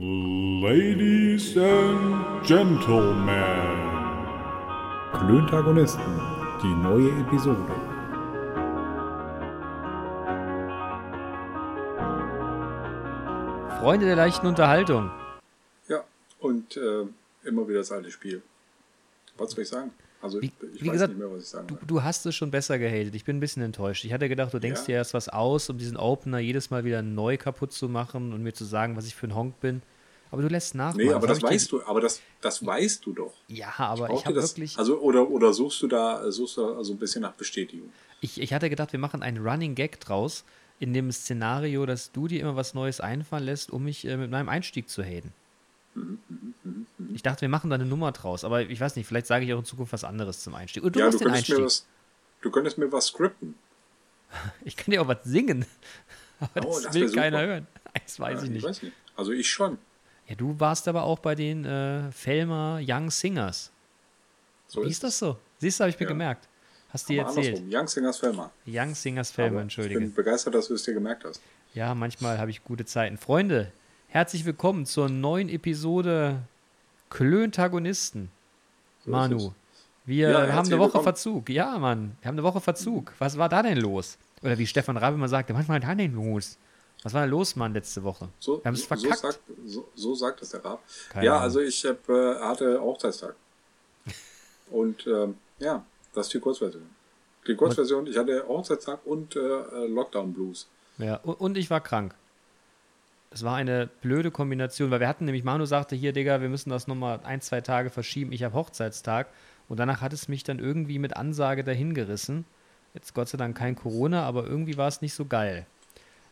Ladies and Gentlemen. Klöntagonisten, die neue Episode. Freunde der leichten Unterhaltung. Ja, und äh, immer wieder das alte Spiel. Was soll ich sagen? Also, Wie, ich wie weiß gesagt, nicht mehr, was ich sagen du, du hast es schon besser gehatet. Ich bin ein bisschen enttäuscht. Ich hatte gedacht, du denkst Ja. dir erst was aus, um diesen Opener jedes Mal wieder neu kaputt zu machen und mir zu sagen, was ich für ein Honk bin. Aber du lässt nach. Nee, Mann. aber das ich weißt du, aber das, das weißt du doch. Ja, aber ich ihr habe das, wirklich. Also, oder, oder suchst du da, suchst du da so ein bisschen nach Bestätigung? Ich, ich hatte gedacht, wir machen einen Running Gag draus, in dem Szenario, dass du dir immer was Neues einfallen lässt, um mich äh, mit meinem Einstieg zu haten. Ich dachte, wir machen da eine Nummer draus, aber ich weiß nicht, vielleicht sage ich auch in Zukunft was anderes zum Einstieg. Und du ja, du den könntest, Einstieg. mir was, du könntest mir was skripten. Ich kann dir auch was singen. Aber Oh, das, das will keiner hören. Das weiß Ja, ich nicht. weiß nicht. Also ich schon. Ja, du warst aber auch bei den äh, Felmer Young Singers. So Wie ist das so? Siehst du, habe ich mir Ja. gemerkt. Hast du dir erzählt. andersrum. Young Singers Felmer. Young Singers Felmer, entschuldige. Ich bin begeistert, dass du es dir gemerkt hast. Ja, manchmal habe ich gute Zeiten. Freunde, herzlich willkommen zur neuen Episode Klöntagonisten. So Manu, wir Ja, haben eine Woche willkommen. Verzug. Ja, Mann, wir haben eine Woche Verzug. Was war da denn los? Oder wie Stefan Rabe immer sagte, was war da denn los? Was war da los, Mann, letzte Woche? So, wir haben es so, verkackt. sagt, so, so sagt es der Rab. Keine ja, Ahnung. also ich hab, äh, hatte Hochzeitstag. Und ähm, ja, das ist die Kurzversion. Die Kurzversion, ich hatte Hochzeitstag und äh, äh, Lockdown Blues. Ja, und ich war krank. Das war eine blöde Kombination, weil wir hatten nämlich, Manu sagte hier, Digga, wir müssen das nochmal ein, zwei Tage verschieben. Ich habe Hochzeitstag. Und danach hat es mich dann irgendwie mit Ansage dahin gerissen. Jetzt Gott sei Dank kein Corona, aber irgendwie war es nicht so geil.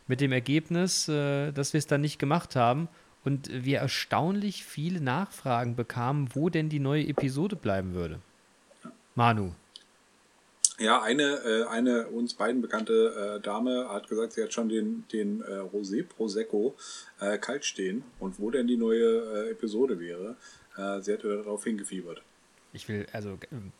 Mit dem Ergebnis, äh, dass wir es dann nicht gemacht haben und wir erstaunlich viele Nachfragen bekamen, wo denn die neue Episode bleiben würde. Manu, Ja, eine, äh, eine uns beiden bekannte äh, Dame hat gesagt, sie hat schon den, den äh, Rosé Prosecco kalt stehen und wo denn die neue Episode wäre. Sie hatte darauf hingefiebert. Ich will, also, ähm,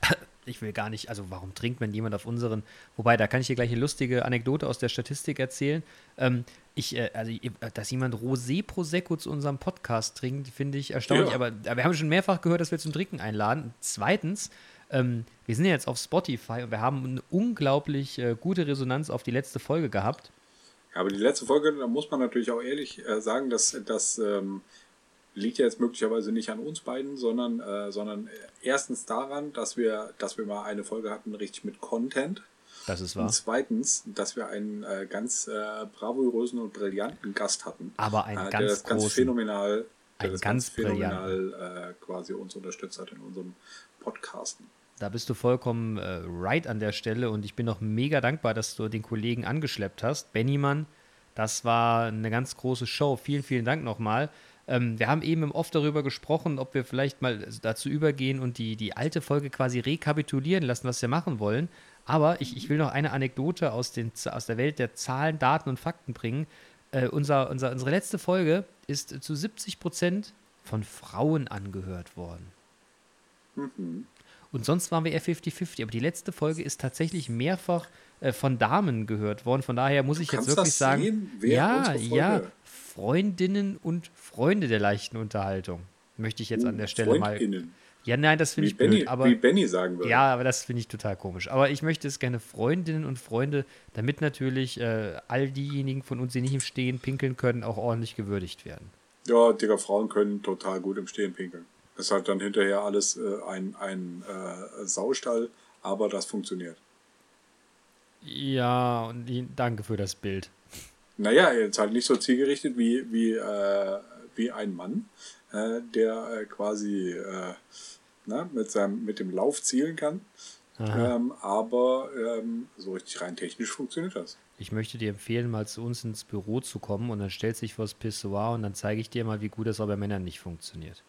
ich will gar nicht, also warum trinkt man jemand auf unseren, wobei, da kann ich dir gleich eine lustige Anekdote aus der Statistik erzählen. Ähm, ich, äh, also, dass jemand Rosé Prosecco zu unserem Podcast trinkt, finde ich erstaunlich, Ja. aber, aber wir haben schon mehrfach gehört, dass wir zum Trinken einladen. Zweitens, ähm, wir sind ja jetzt auf Spotify und wir haben eine unglaublich äh, gute Resonanz auf die letzte Folge gehabt. Ja, aber die letzte Folge, da muss man natürlich auch ehrlich äh, sagen, dass das ähm, liegt ja jetzt möglicherweise nicht an uns beiden, sondern, äh, sondern erstens daran, dass wir, dass wir mal eine Folge hatten, richtig mit Content. Das ist Und wahr. zweitens, dass wir einen äh, ganz äh, bravourösen und brillanten Gast hatten. Aber einen äh, ganz der das ganz großen. phänomenal, der das ganz ganz phänomenal äh, quasi uns unterstützt hat in unserem Podcasten. Da bist du vollkommen äh, right an der Stelle und ich bin auch mega dankbar, dass du den Kollegen angeschleppt hast. Bennymann, das war eine ganz große Show. Vielen, vielen Dank nochmal. Ähm, wir haben eben Off darüber gesprochen, ob wir vielleicht mal dazu übergehen und die, die alte Folge quasi rekapitulieren lassen, was wir machen wollen. Aber ich, ich will noch eine Anekdote aus, den, aus der Welt der Zahlen, Daten und Fakten bringen. Äh, unser, unser, unsere letzte Folge ist zu 70 Prozent von Frauen angehört worden. Und sonst waren wir eher 50-50. Aber die letzte Folge ist tatsächlich mehrfach äh, von Damen gehört worden. Von daher muss ich jetzt wirklich das sagen, sehen, wer ja, ja, Freundinnen und Freunde der leichten Unterhaltung. Möchte ich jetzt an der Stelle mal. Ja, nein, das finde ich Benny, blöd. Aber wie Benny sagen würde. ja, aber das finde ich total komisch. Aber ich möchte es gerne Freundinnen und Freunde, damit natürlich äh, all diejenigen von uns, die nicht im Stehen pinkeln können, auch ordentlich gewürdigt werden. Ja, Digga, Frauen können total gut im Stehen pinkeln. Ist halt dann hinterher alles äh, ein, ein äh, Saustall, aber das funktioniert. Ja, und danke für das Bild. Naja, jetzt halt nicht so zielgerichtet wie, wie, äh, wie ein Mann, äh, der äh, quasi äh, na, mit, seinem, mit dem Lauf zielen kann. Ähm, aber ähm, so richtig rein technisch funktioniert das. Ich möchte dir empfehlen, mal zu uns ins Büro zu kommen und dann stellst du dich vors Pissoir und dann zeige ich dir mal, wie gut das auch bei Männern nicht funktioniert.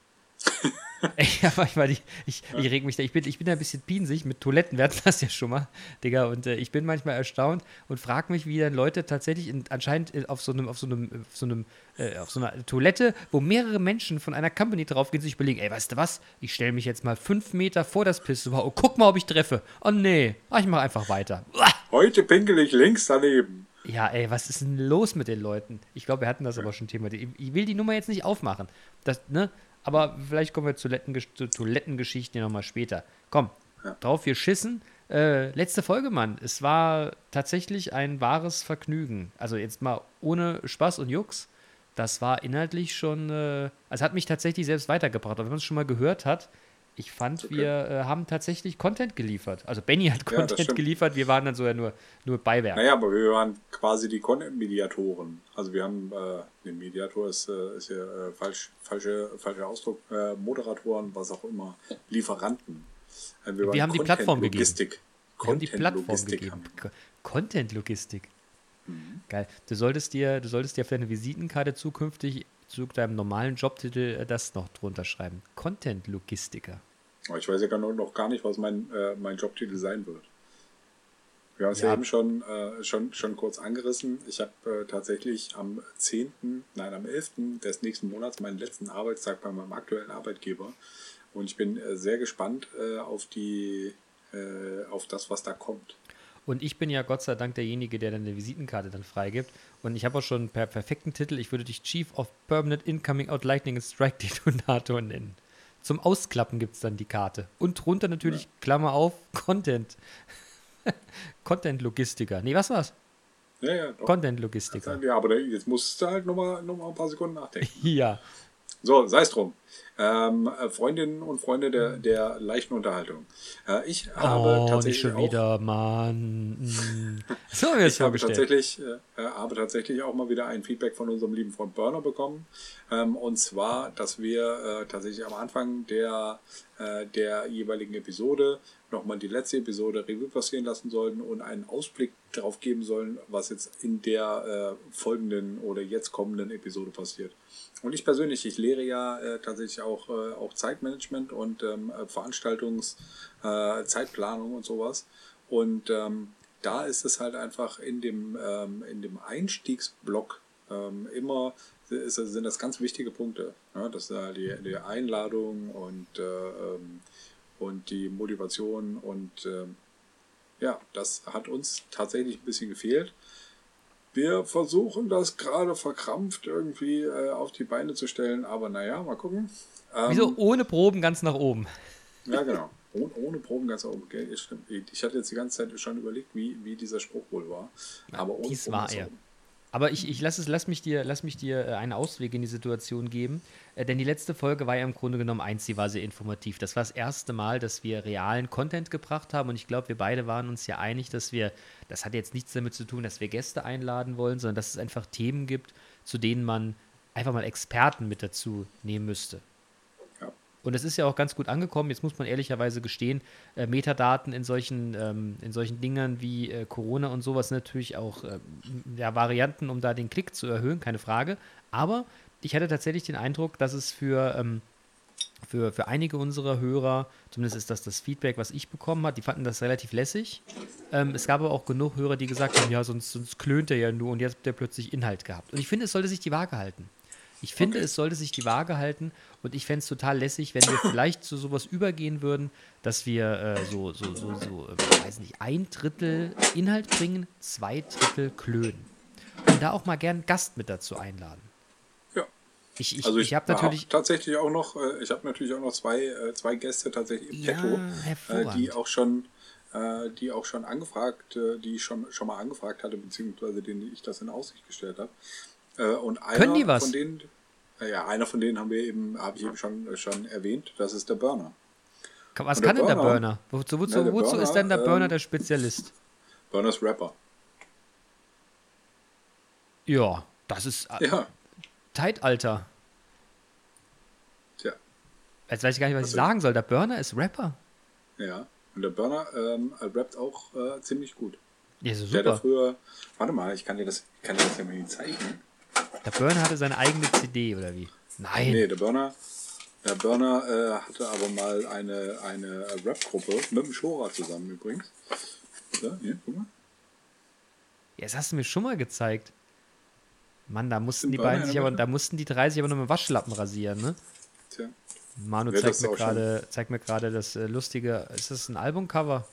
Ich, aber ich, ich, ich, ich reg mich da, ich bin, ich bin da ein bisschen pinsig mit Toiletten, wir hatten das ja schon mal, Digga, und äh, ich bin manchmal erstaunt und frage mich, wie dann Leute tatsächlich in, anscheinend in- auf so einem, auf so einem, auf so einem, äh, auf so einer Toilette, wo mehrere Menschen von einer Company draufgehen, sich überlegen, ey, weißt du was, ich stelle mich jetzt mal fünf Meter vor das Pissoir und guck mal, ob ich treffe. Oh nee, ah, ich mache einfach weiter. Heute pinkel ich links daneben. Ja, ey, was ist denn los mit den Leuten? Ich glaube, wir hatten das ja. aber schon Thema. Ich will die Nummer jetzt nicht aufmachen. Das, ne? Aber vielleicht kommen wir zu, zu Toilettengeschichten nochmal später. Komm, ja. drauf wir schissen. Äh, letzte Folge, Mann. Es war tatsächlich ein wahres Vergnügen. Also jetzt mal ohne Spaß und Jux. Das war inhaltlich schon, äh, also hat mich tatsächlich selbst weitergebracht. Aber wenn man es schon mal gehört hat, ich fand, okay. wir äh, haben tatsächlich Content geliefert. Also Benny hat Content ja, geliefert, wir waren dann so ja nur, nur Beiwerk. Naja, aber wir waren quasi die Content-Mediatoren. Also wir haben, äh, den Mediator ist, äh, ist ja äh, falsch, falsche, falscher Ausdruck, äh, Moderatoren, was auch immer, Lieferanten. Äh, wir, wir haben die Plattform gegeben. Wir haben die Plattform gegeben. Content-Logistik. Mhm. Geil. Du solltest dir, du solltest dir auf deine Visitenkarte zukünftig zu deinem normalen Jobtitel äh, das noch drunter schreiben. Content-Logistiker. Ich weiß ja noch gar nicht, was mein, äh, mein Jobtitel sein wird. Wir haben es ja. ja, eben schon, äh, schon, schon kurz angerissen. Ich habe äh, tatsächlich am 10., nein, am 11. des nächsten Monats meinen letzten Arbeitstag bei meinem aktuellen Arbeitgeber. Und ich bin äh, sehr gespannt äh, auf, die, auf das, was da kommt. Und ich bin ja Gott sei Dank derjenige, der dann eine Visitenkarte dann freigibt. Und ich habe auch schon einen per perfekten Titel. Ich würde dich Chief of Permanent Incoming Out Lightning and Strike Detonator nennen. Zum Ausklappen gibt es dann die Karte. Und drunter natürlich, ja. Klammer auf, Content. Content-Logistiker. Nee, was war's? Ja, ja, Content-Logistiker. Ja, aber jetzt musst du halt nochmal noch mal ein paar Sekunden nachdenken. ja. So, sei es drum. Ähm, äh, Freundinnen und Freunde der, der leichten Unterhaltung. Äh, ich habe oh, tatsächlich. Schon wieder, Mann. Mm. So wir es habe tatsächlich, äh, äh, habe tatsächlich auch mal wieder ein Feedback von unserem lieben Freund Burner bekommen. Ähm, und zwar, dass wir äh, tatsächlich am Anfang der, äh, der jeweiligen Episode nochmal die letzte Episode Revue passieren lassen sollten und einen Ausblick darauf geben sollen, was jetzt in der folgenden oder jetzt kommenden Episode passiert. Und ich persönlich, ich lehre ja äh, tatsächlich auch, äh, auch Zeitmanagement und ähm, äh, Veranstaltungszeitplanung äh, und sowas. Und ähm, da ist es halt einfach in dem, ähm, in dem Einstiegsblock ähm, immer ist, sind das ganz wichtige Punkte. Ja? Das ist die, die Einladung und, äh, ähm, und die Motivation und ähm, ja, das hat uns tatsächlich ein bisschen gefehlt. Wir versuchen das gerade verkrampft irgendwie äh, auf die Beine zu stellen, aber naja, mal gucken. Ähm, Wieso ohne Proben ganz nach oben? Ja, genau. Ohne, ohne Proben ganz nach oben. Okay, ich hatte jetzt die ganze Zeit schon überlegt, wie, wie dieser Spruch wohl war. Aber ohne Dies Proben war er. Oben. Aber ich, ich lass, es, lass, mich dir, lass mich dir äh, einen Ausweg in die Situation geben. Äh, denn die letzte Folge war ja im Grunde genommen eins, die war sehr informativ. Das war das erste Mal, dass wir realen Content gebracht haben. Und ich glaube, wir beide waren uns ja einig, dass wir, das hat jetzt nichts damit zu tun, dass wir Gäste einladen wollen, sondern dass es einfach Themen gibt, zu denen man einfach mal Experten mit dazu nehmen müsste. Und es ist ja auch ganz gut angekommen. Jetzt muss man ehrlicherweise gestehen, äh, Metadaten in solchen, ähm, in solchen Dingern wie äh, Corona und sowas natürlich auch äh, ja, Varianten, um da den Klick zu erhöhen, keine Frage. Aber ich hatte tatsächlich den Eindruck, dass es für, ähm, für, für einige unserer Hörer, zumindest ist das das Feedback, was ich bekommen habe, die fanden das relativ lässig. Ähm, es gab aber auch genug Hörer, die gesagt haben, ja, sonst, sonst klönt er ja nur und jetzt habt ihr plötzlich Inhalt gehabt. Und ich finde, es sollte sich die Waage halten. Ich finde, okay. es sollte sich die Waage halten und ich fände es total lässig, wenn wir vielleicht zu sowas übergehen würden, dass wir äh, so, so, so, so äh, weiß nicht, ein Drittel Inhalt bringen, zwei Drittel klönen. Und da auch mal gern Gast mit dazu einladen. Ja. Ich, ich, also ich, ich habe natürlich tatsächlich auch noch, äh, ich habe natürlich auch noch zwei, äh, zwei Gäste tatsächlich im ja, Petto, äh, die auch schon die auch schon angefragt, die ich schon, schon mal angefragt hatte, beziehungsweise denen ich das in Aussicht gestellt habe. Und einer Können die was? Von denen, ja, einer von denen haben wir eben, habe ich eben schon, schon erwähnt, das ist der Burner. Was kann denn der Burner? Wozu, wozu, ja, wozu Burner, ist denn der Burner ähm, der Spezialist? Burner ist Rapper. Ja, das ist äh, ja. Zeitalter. Tja. Jetzt weiß ich gar nicht, was, was ich sagen soll. Der Burner ist Rapper. Ja, und der Burner ähm, rappt auch äh, ziemlich gut. Ja, so super. Der hat früher, warte mal, ich kann dir das, kann dir das ja mal zeigen. Der Burner hatte seine eigene CD, oder wie? Nein. Nee, der Burner, der Burner äh, hatte aber mal eine, eine Rap-Gruppe mit dem Schora zusammen übrigens. Ja, hier, guck mal. Ja, das hast du mir schon mal gezeigt. Mann, da mussten die beiden sich aber, da mussten die drei sich aber noch mit Waschlappen rasieren, ne? Tja. Manu zeigt mir, grade, zeigt mir gerade das äh, lustige, ist das ein Albumcover?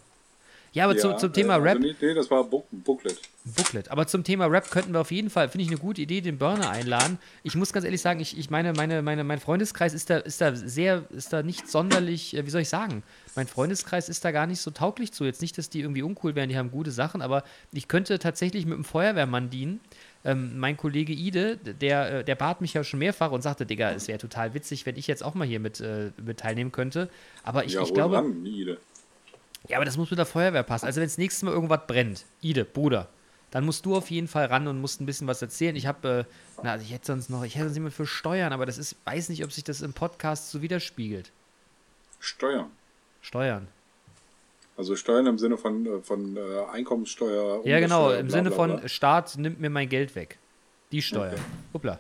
Ja, aber zum, zum Thema äh, Rap. Also nee, nee, das war Book, Booklet. Booklet. Aber zum Thema Rap könnten wir auf jeden Fall, finde ich eine gute Idee, den Burner einladen. Ich muss ganz ehrlich sagen, ich, ich meine, meine, meine, mein Freundeskreis ist da, ist da sehr, ist da nicht sonderlich, äh, wie soll ich sagen, mein Freundeskreis ist da gar nicht so tauglich zu. Jetzt nicht, dass die irgendwie uncool wären, die haben gute Sachen, aber ich könnte tatsächlich mit einem Feuerwehrmann dienen. Ähm, mein Kollege Ide, der, äh, der bat mich ja schon mehrfach und sagte, Digga, es wäre total witzig, wenn ich jetzt auch mal hier mit, äh, mit teilnehmen könnte. Aber ich, ja, ich glaube. ran, Ide. Ja, aber das muss mit der Feuerwehr passen. Also wenn das nächste Mal irgendwas brennt, Ide, Bruder, dann musst du auf jeden Fall ran und musst ein bisschen was erzählen. Ich habe, äh, na, ich hätte sonst noch, ich hätte sonst jemand für Steuern, aber das ist, weiß nicht, ob sich das im Podcast so widerspiegelt. Steuern. Steuern. Also Steuern im Sinne von, äh, von äh, Einkommenssteuer. Ja, genau, im bla, Sinne bla, von bla. Staat nimmt mir mein Geld weg. Die Steuer. Okay. Hoppla.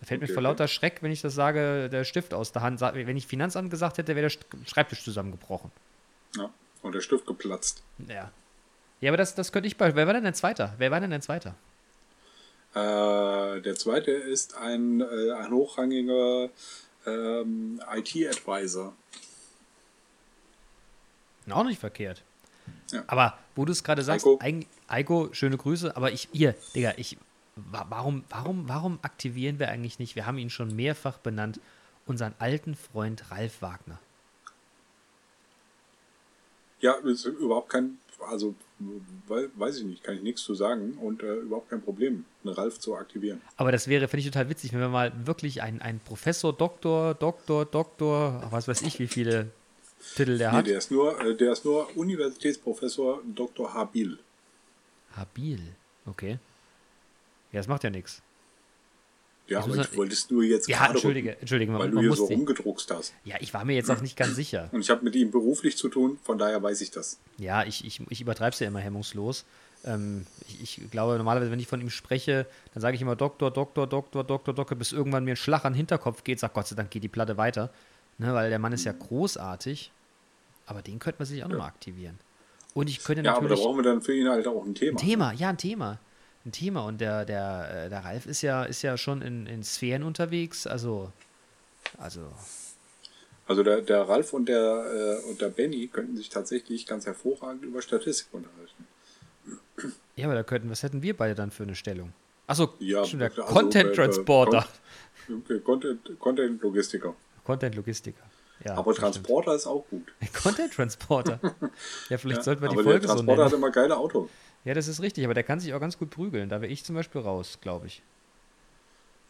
Da fällt mir Okay, vor okay. lauter Schreck, wenn ich das sage, der Stift aus der Hand. Wenn ich Finanzamt gesagt hätte, wäre der Schreibtisch zusammengebrochen. Ja. Und der Stift geplatzt. Ja. Ja, aber das, das könnte ich bei. Wer war denn der Zweiter? Wer war denn der Zweiter? Äh, der zweite ist ein, äh, ein hochrangiger ähm, IT-Advisor. Auch nicht verkehrt. Ja. Aber wo du es gerade sagst, Eiko. Eiko. Schöne Grüße, aber ich, hier, Digga, ich, wa- warum, warum, warum aktivieren wir eigentlich nicht, wir haben ihn schon mehrfach benannt, unseren alten Freund Ralf Wagner. Ja, ist überhaupt kein, also wei- weiß ich nicht, kann ich nichts zu sagen und äh, überhaupt kein Problem, einen Ralf zu aktivieren. Aber das wäre, finde ich total witzig, wenn wir mal wirklich einen, einen Professor, Doktor, Doktor, Doktor, was weiß ich, wie viele Titel der Nee, hat. der ist nur, äh, der ist nur Universitätsprofessor Dr. Habil. Habil, okay. Ja, das macht ja nichts. Ja, aber ich man- wollte es nur jetzt Ja, gerade entschuldige, rücken, entschuldige, man- weil du man hier so rumgedruckst hast. Ja, ich war mir jetzt auch nicht ganz sicher. Und ich habe mit ihm beruflich zu tun, von daher weiß ich das. Ja, ich, ich, ich übertreibe es ja immer hemmungslos. Ähm, ich, ich glaube, normalerweise, wenn ich von ihm spreche, dann sage ich immer Doktor, Doktor, Doktor, Doktor, Doktor, bis irgendwann mir ein Schlag an den Hinterkopf geht, sagt Gott sei Dank geht die Platte weiter. Ne, weil der Mann ist ja großartig. Aber den könnte man sich auch nochmal aktivieren. Und ich könnte Ja, aber da natürlich. brauchen wir dann für ihn halt auch ein Thema. Ein Thema, ja, ein Thema. Ein Thema. Und der, der, äh, der Ralf ist ja, ist ja schon in, in Sphären unterwegs. Also, also, Also der, der Ralf und der, äh, und der Benny könnten sich tatsächlich ganz hervorragend über Statistik unterhalten. ja, aber da könnten, was hätten wir beide dann für eine Stellung? Achso, Ja, stimmt, der also, Content äh, äh, Transporter. Okay, Content, Content Logistiker. Content Logistiker. Ja, aber das stimmt. Transporter ist auch gut. Content Transporter. Ja, vielleicht Ja, sollten wir die Folge der so Transporter hat nennen. immer geile Autos. Ja, das ist richtig, aber der kann sich auch ganz gut prügeln. Da wäre ich zum Beispiel raus, glaube ich.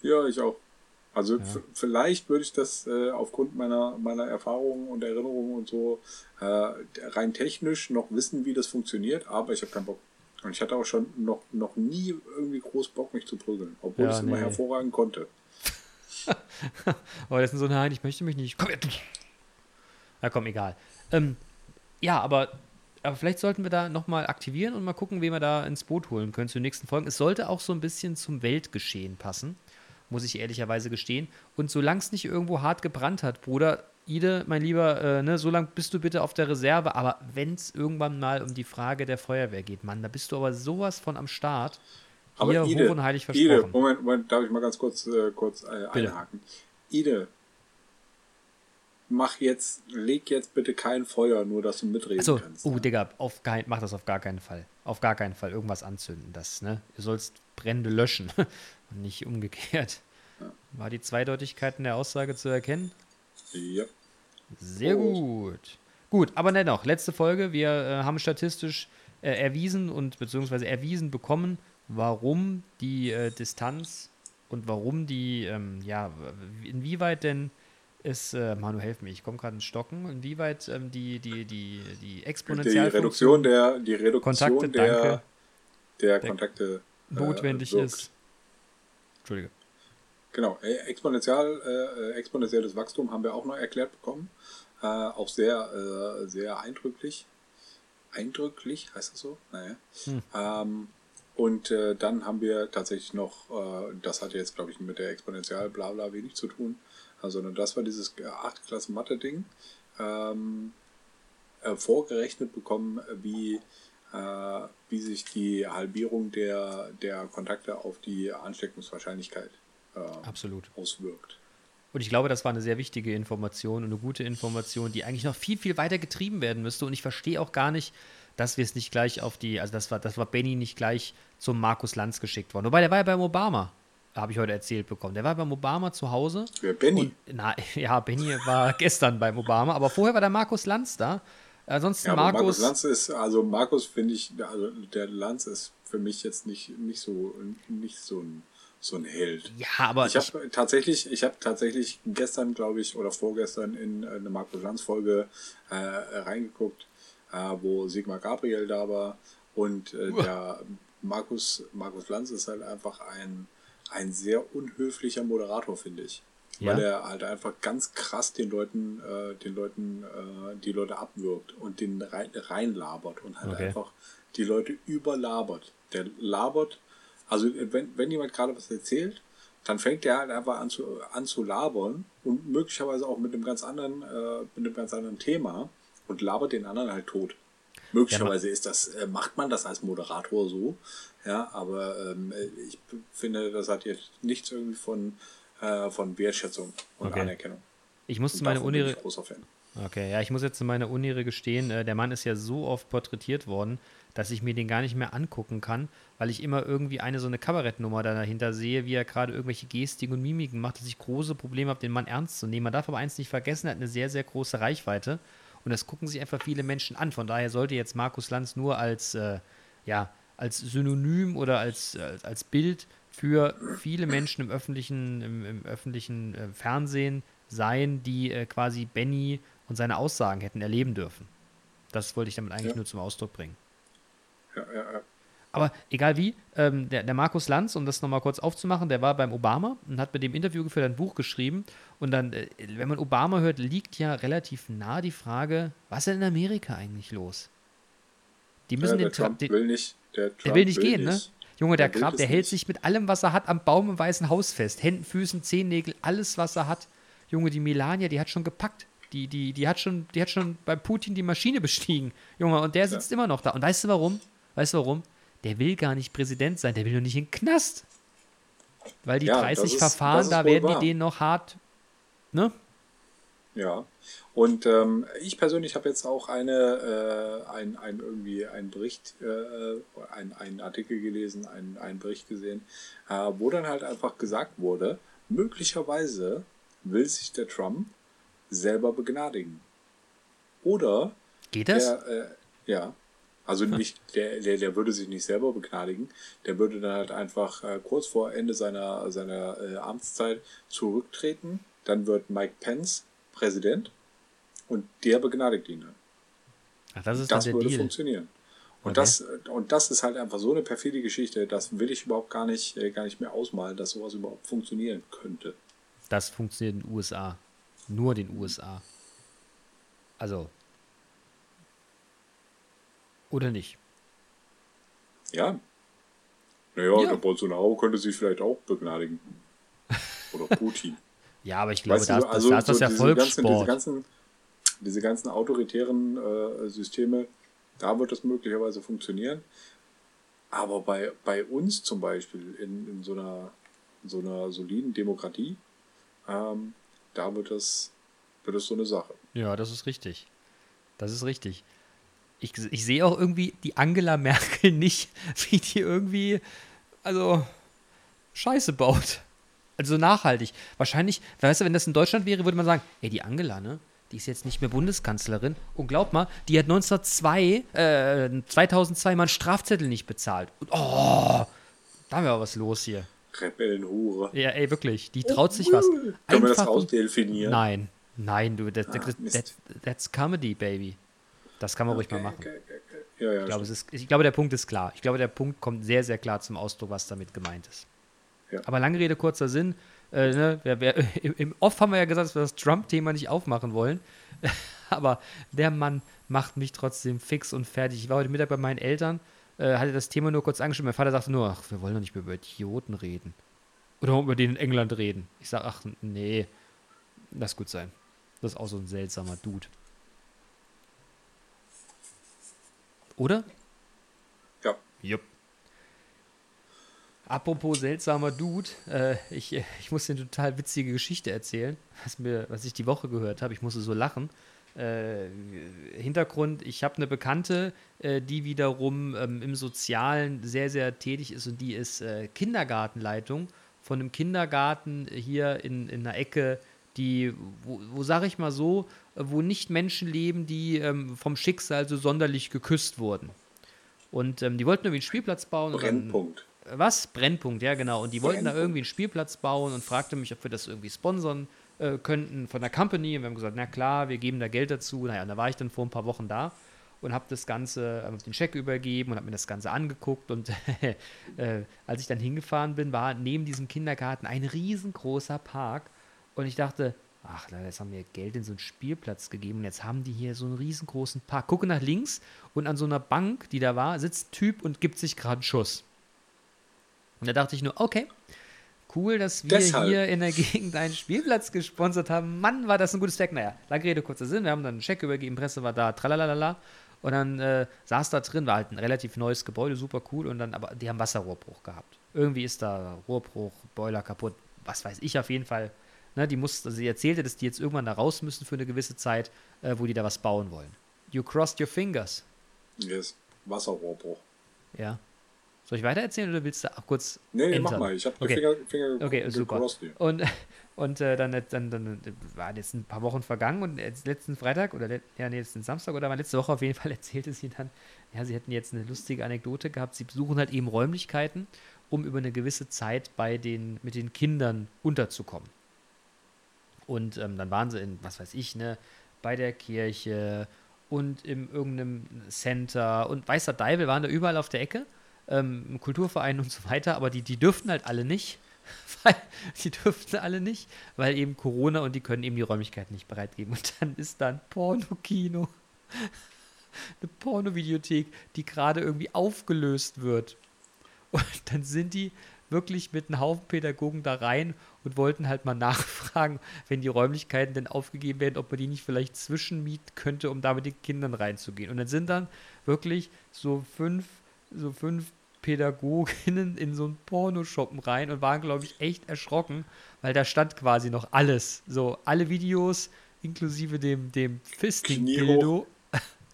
Ja, ich auch. Also f- vielleicht würde ich das äh, aufgrund meiner, meiner Erfahrungen und Erinnerungen und so äh, rein technisch noch wissen, wie das funktioniert, aber ich habe keinen Bock. Und ich hatte auch schon noch, noch nie irgendwie groß Bock, mich zu prügeln, obwohl Ja, ich es immer nee. hervorragend konnte. Aber das sind so, nein, ich möchte mich nicht. Komm her. Na komm, egal. Ähm, ja, aber, aber vielleicht sollten wir da nochmal aktivieren und mal gucken, wen wir da ins Boot holen können zu den nächsten Folgen. Es sollte auch so ein bisschen zum Weltgeschehen passen, muss ich ehrlicherweise gestehen. Und solange es nicht irgendwo hart gebrannt hat, Bruder, Ide, mein Lieber, äh, ne, so lange bist du bitte auf der Reserve. Aber wenn es irgendwann mal um die Frage der Feuerwehr geht, Mann, da bist du aber sowas von am Start. Aber Hier Ide, hoch und heilig Ide, versprochen. Moment, Moment, darf ich mal ganz kurz, äh, kurz äh, einhaken? Ide, mach jetzt, leg jetzt bitte kein Feuer, nur dass du mitreden Achso, kannst. oh ne? Digga, auf kein, mach das auf gar keinen Fall. Auf gar keinen Fall irgendwas anzünden. Das, ne? Du sollst Brände löschen und nicht umgekehrt. War die Zweideutigkeit in der Aussage zu erkennen? Ja. Sehr gut. Gut, aber dennoch, letzte Folge. Wir äh, haben statistisch äh, erwiesen und beziehungsweise erwiesen bekommen, warum die äh, Distanz und warum die, ähm, ja, inwieweit denn es, äh, Manu, helf mir, ich komme gerade ins Stocken, inwieweit ähm, die, die, die, die Exponentialfunktion Reduktion der, die Reduktion Kontakte, der, danke. der Der Kontakte äh, notwendig wirkt. ist. Entschuldige. Genau, äh, exponentiell, äh, äh, exponentielles Wachstum haben wir auch noch erklärt bekommen. Äh, auch sehr, äh, sehr eindrücklich. Eindrücklich, heißt das so? Naja. Hm. Ähm, und äh, dann haben wir tatsächlich noch, äh, das hat jetzt, glaube ich, mit der Exponential Blabla wenig zu tun, äh, sondern das war dieses 8. Klasse Mathe-Ding, ähm, äh, vorgerechnet bekommen, wie, äh, wie sich die Halbierung der, der Kontakte auf die Ansteckungswahrscheinlichkeit äh, Absolut. auswirkt. Und ich glaube, das war eine sehr wichtige Information und eine gute Information, die eigentlich noch viel, viel weiter getrieben werden müsste. Und ich verstehe auch gar nicht, dass wir es nicht gleich auf die, also das war, das war Benny nicht gleich zum Markus Lanz geschickt worden. Wobei der war ja beim Obama, habe ich heute erzählt bekommen. Der war beim Obama zu Hause. Wer Benny? Und, na, ja, Benny war gestern beim Obama, aber vorher war der Markus Lanz da. Ansonsten ja, Markus. Markus Lanz ist, also Markus finde ich, also der Lanz ist für mich jetzt nicht, nicht so, nicht so ein, so ein Held. Ja, aber. Ich habe tatsächlich, ich habe tatsächlich gestern, glaube ich, oder vorgestern in eine Markus Lanz Folge äh, reingeguckt, äh, wo Sigmar Gabriel da war und äh, der Markus, Markus Lanz ist halt einfach ein, ein sehr unhöflicher Moderator, finde ich. Ja. Weil er halt einfach ganz krass den Leuten, äh, den Leuten, äh, die Leute abwirkt und den rein, reinlabert und halt okay. einfach die Leute überlabert. Der labert, also wenn, wenn jemand gerade was erzählt, dann fängt der halt einfach an zu, an zu labern und möglicherweise auch mit einem ganz anderen, äh, mit einem ganz anderen Thema und labert den anderen halt tot. Möglicherweise ist das, äh, macht man das als Moderator so, ja, aber ähm, ich finde, das hat jetzt nichts irgendwie von, äh, von Wertschätzung und okay. Anerkennung. Ich musste meine Unehre. Okay, ja, ich muss jetzt meine Unehre gestehen, äh, der Mann ist ja so oft porträtiert worden, dass ich mir den gar nicht mehr angucken kann, weil ich immer irgendwie eine so eine Kabarettnummer dahinter sehe, wie er gerade irgendwelche Gestiken und Mimiken macht, dass ich große Probleme habe, den Mann ernst zu nehmen. Man darf aber eins nicht vergessen, er hat eine sehr, sehr große Reichweite und das gucken sich einfach viele Menschen an. Von daher sollte jetzt Markus Lanz nur als, äh, ja, als Synonym oder als, als, als Bild für viele Menschen im öffentlichen, im, im öffentlichen äh, Fernsehen sein, die äh, quasi Benny und seine Aussagen hätten erleben dürfen. Das wollte ich damit eigentlich ja. nur zum Ausdruck bringen. Ja, ja, ja. Aber egal wie, ähm, der, der, Markus Lanz, um das nochmal kurz aufzumachen, der war beim Obama und hat mit dem Interview geführt, ein Buch geschrieben. Und dann, äh, wenn man Obama hört, liegt ja relativ nah die Frage, was ist denn in Amerika eigentlich los? Die müssen ja, den Trump den, will nicht. Der, der will nicht will gehen, ne? nicht. ne? Junge, der, der Krab, der hält nicht. sich mit allem, was er hat, am Baum im Weißen Haus fest. Händen, Füßen, Zehennägel, alles, was er hat. Junge, die Melania, die hat schon gepackt. Die, die, die, hat schon, die hat schon bei Putin die Maschine bestiegen. Junge, und der sitzt ja. immer noch da. Und weißt du warum? Weißt du warum? Der will gar nicht Präsident sein, der will nur nicht in den Knast. Weil die ja, 30 ist, Verfahren, da werden wahr. die den noch hart, ne? Ja. Und ähm, ich persönlich habe jetzt auch eine, äh, ein, ein, irgendwie einen Bericht, äh, ein, einen Artikel gelesen, einen, einen Bericht gesehen, äh, wo dann halt einfach gesagt wurde, möglicherweise will sich der Trump selber begnadigen. Oder Geht das? Der, äh, ja. Also nicht, der, der, der würde sich nicht selber begnadigen, der würde dann halt einfach äh, kurz vor Ende seiner, seiner äh, Amtszeit zurücktreten. Dann wird Mike Pence Präsident und der begnadigt ihn dann. Ach, das ist das dann würde Deal. funktionieren. Und, okay. das, und das ist halt einfach so eine perfide Geschichte, das will ich überhaupt gar nicht, äh, gar nicht mehr ausmalen, dass sowas überhaupt funktionieren könnte. Das funktioniert in den USA. Nur den USA. Also. Oder nicht? Ja. Naja, ja. der Bolsonaro könnte sich vielleicht auch begnadigen. Oder Putin. ja, aber ich glaube, weißt du, das, also, das, das so ist ja Volkssport. Diese ganzen, diese ganzen autoritären äh, Systeme, da wird das möglicherweise funktionieren. Aber bei, bei uns zum Beispiel in, in so, einer, in so einer soliden Demokratie, ähm, da wird das, wird das so eine Sache. Ja, das ist richtig. Das ist richtig. Ich, ich sehe auch irgendwie die Angela Merkel nicht, wie die irgendwie, also, Scheiße baut. Also nachhaltig. Wahrscheinlich, weißt du, wenn das in Deutschland wäre, würde man sagen, ey, die Angela, ne? Die ist jetzt nicht mehr Bundeskanzlerin. Und glaub mal, die hat 1902, äh, 2002 mal einen Strafzettel nicht bezahlt. Und, oh, da haben wir aber was los hier. Rebellenhure. Ja, ey, wirklich. Die traut sich was. Können wir das rausdelfinieren? Nein. Nein, du, that, that, that, that's Comedy, baby. Das kann man okay, ruhig mal machen. Okay, okay, ja, ja, ich, glaube, ist, ich, glaube, der Punkt ist klar. Ich glaube, der Punkt kommt sehr, sehr klar zum Ausdruck, was damit gemeint ist. Ja. Aber lange Rede, kurzer Sinn. Äh, ne, wer, wer, im, Im Off haben wir ja gesagt, dass wir das Trump-Thema nicht aufmachen wollen. Aber der Mann macht mich trotzdem fix und fertig. Ich war heute Mittag bei meinen Eltern, äh, hatte das Thema nur kurz angeschaut. Mein Vater sagte nur, ach, wir wollen doch nicht mehr über Idioten reden. Oder über den in England reden. Ich sage, ach, nee, lass gut sein. Das ist auch so ein seltsamer Dude. Oder? Ja. Jupp. Apropos seltsamer Dude, äh, ich, ich muss dir eine total witzige Geschichte erzählen, was, mir, was ich die Woche gehört habe. Ich musste so lachen. äh, Hintergrund, ich habe eine Bekannte, äh, die wiederum ähm, im Sozialen sehr, sehr tätig ist und die ist äh, Kindergartenleitung von einem Kindergarten hier in, in einer Ecke, die, wo, wo sage ich mal so, wo nicht Menschen leben, die ähm, vom Schicksal so sonderlich geküsst wurden. Und ähm, die wollten irgendwie einen Spielplatz bauen. Brennpunkt. Dann, was? Brennpunkt, ja, genau. Und die wollten da irgendwie einen Spielplatz bauen und fragte mich, ob wir das irgendwie sponsern äh, könnten von der Company. Und wir haben gesagt, na klar, wir geben da Geld dazu. Naja, und da war ich dann vor ein paar Wochen da und habe das Ganze, äh, den Scheck übergeben und habe mir das Ganze angeguckt. Und äh, als ich dann hingefahren bin, war neben diesem Kindergarten ein riesengroßer Park. Und ich dachte, ach, jetzt haben wir Geld in so einen Spielplatz gegeben und jetzt haben die hier so einen riesengroßen Park. Gucke nach links und an so einer Bank, die da war, sitzt ein Typ und gibt sich gerade einen Schuss. Und da dachte ich nur, okay, cool, dass wir Deshalb. hier in der Gegend einen Spielplatz gesponsert haben. Mann, war das ein gutes Zweck. Naja, lange Rede, kurzer Sinn. Wir haben dann einen Check übergeben, Presse war da, tralalala. Und dann äh, saß da drin, war halt ein relativ neues Gebäude, super cool. Und dann, aber die haben Wasserrohrbruch gehabt. Irgendwie ist da Rohrbruch, Boiler kaputt, was weiß ich auf jeden Fall. Ne, die musste, also sie erzählte, dass die jetzt irgendwann da raus müssen für eine gewisse Zeit, äh, wo die da was bauen wollen. You crossed your fingers. Yes, Wasserrohrbruch. Ja. Soll ich weiter erzählen oder willst du auch kurz. Nee, nee mach mal. Ich habe okay. Finger, Finger okay, super. Und, und äh, dann, dann, dann, waren jetzt ein paar Wochen vergangen und letzten Freitag oder ja, nee, letzten Samstag oder letzte Woche auf jeden Fall erzählte sie dann, ja, sie hätten jetzt eine lustige Anekdote gehabt. Sie besuchen halt eben Räumlichkeiten, um über eine gewisse Zeit bei den, mit den Kindern unterzukommen. Und ähm, dann waren sie in, was weiß ich, ne, bei der Kirche und in irgendeinem Center und weißer Deibel waren da überall auf der Ecke ähm, Kulturvereinen und so weiter, aber die, die dürften halt alle nicht. Weil, die dürften alle nicht, weil eben Corona und die können eben die Räumlichkeiten nicht bereitgeben. Und dann ist da ein Pornokino, eine Pornovideothek, die gerade irgendwie aufgelöst wird. Und dann sind die wirklich mit einem Haufen Pädagogen da rein und wollten halt mal nachfragen, wenn die Räumlichkeiten denn aufgegeben werden, ob man die nicht vielleicht zwischenmieten könnte, um da mit den Kindern reinzugehen. Und dann sind dann wirklich so fünf, so fünf Pädagoginnen in so einen Pornoshoppen rein und waren, glaube ich, echt erschrocken, weil da stand quasi noch alles. So, alle Videos, inklusive dem, dem Fisting-Dildo.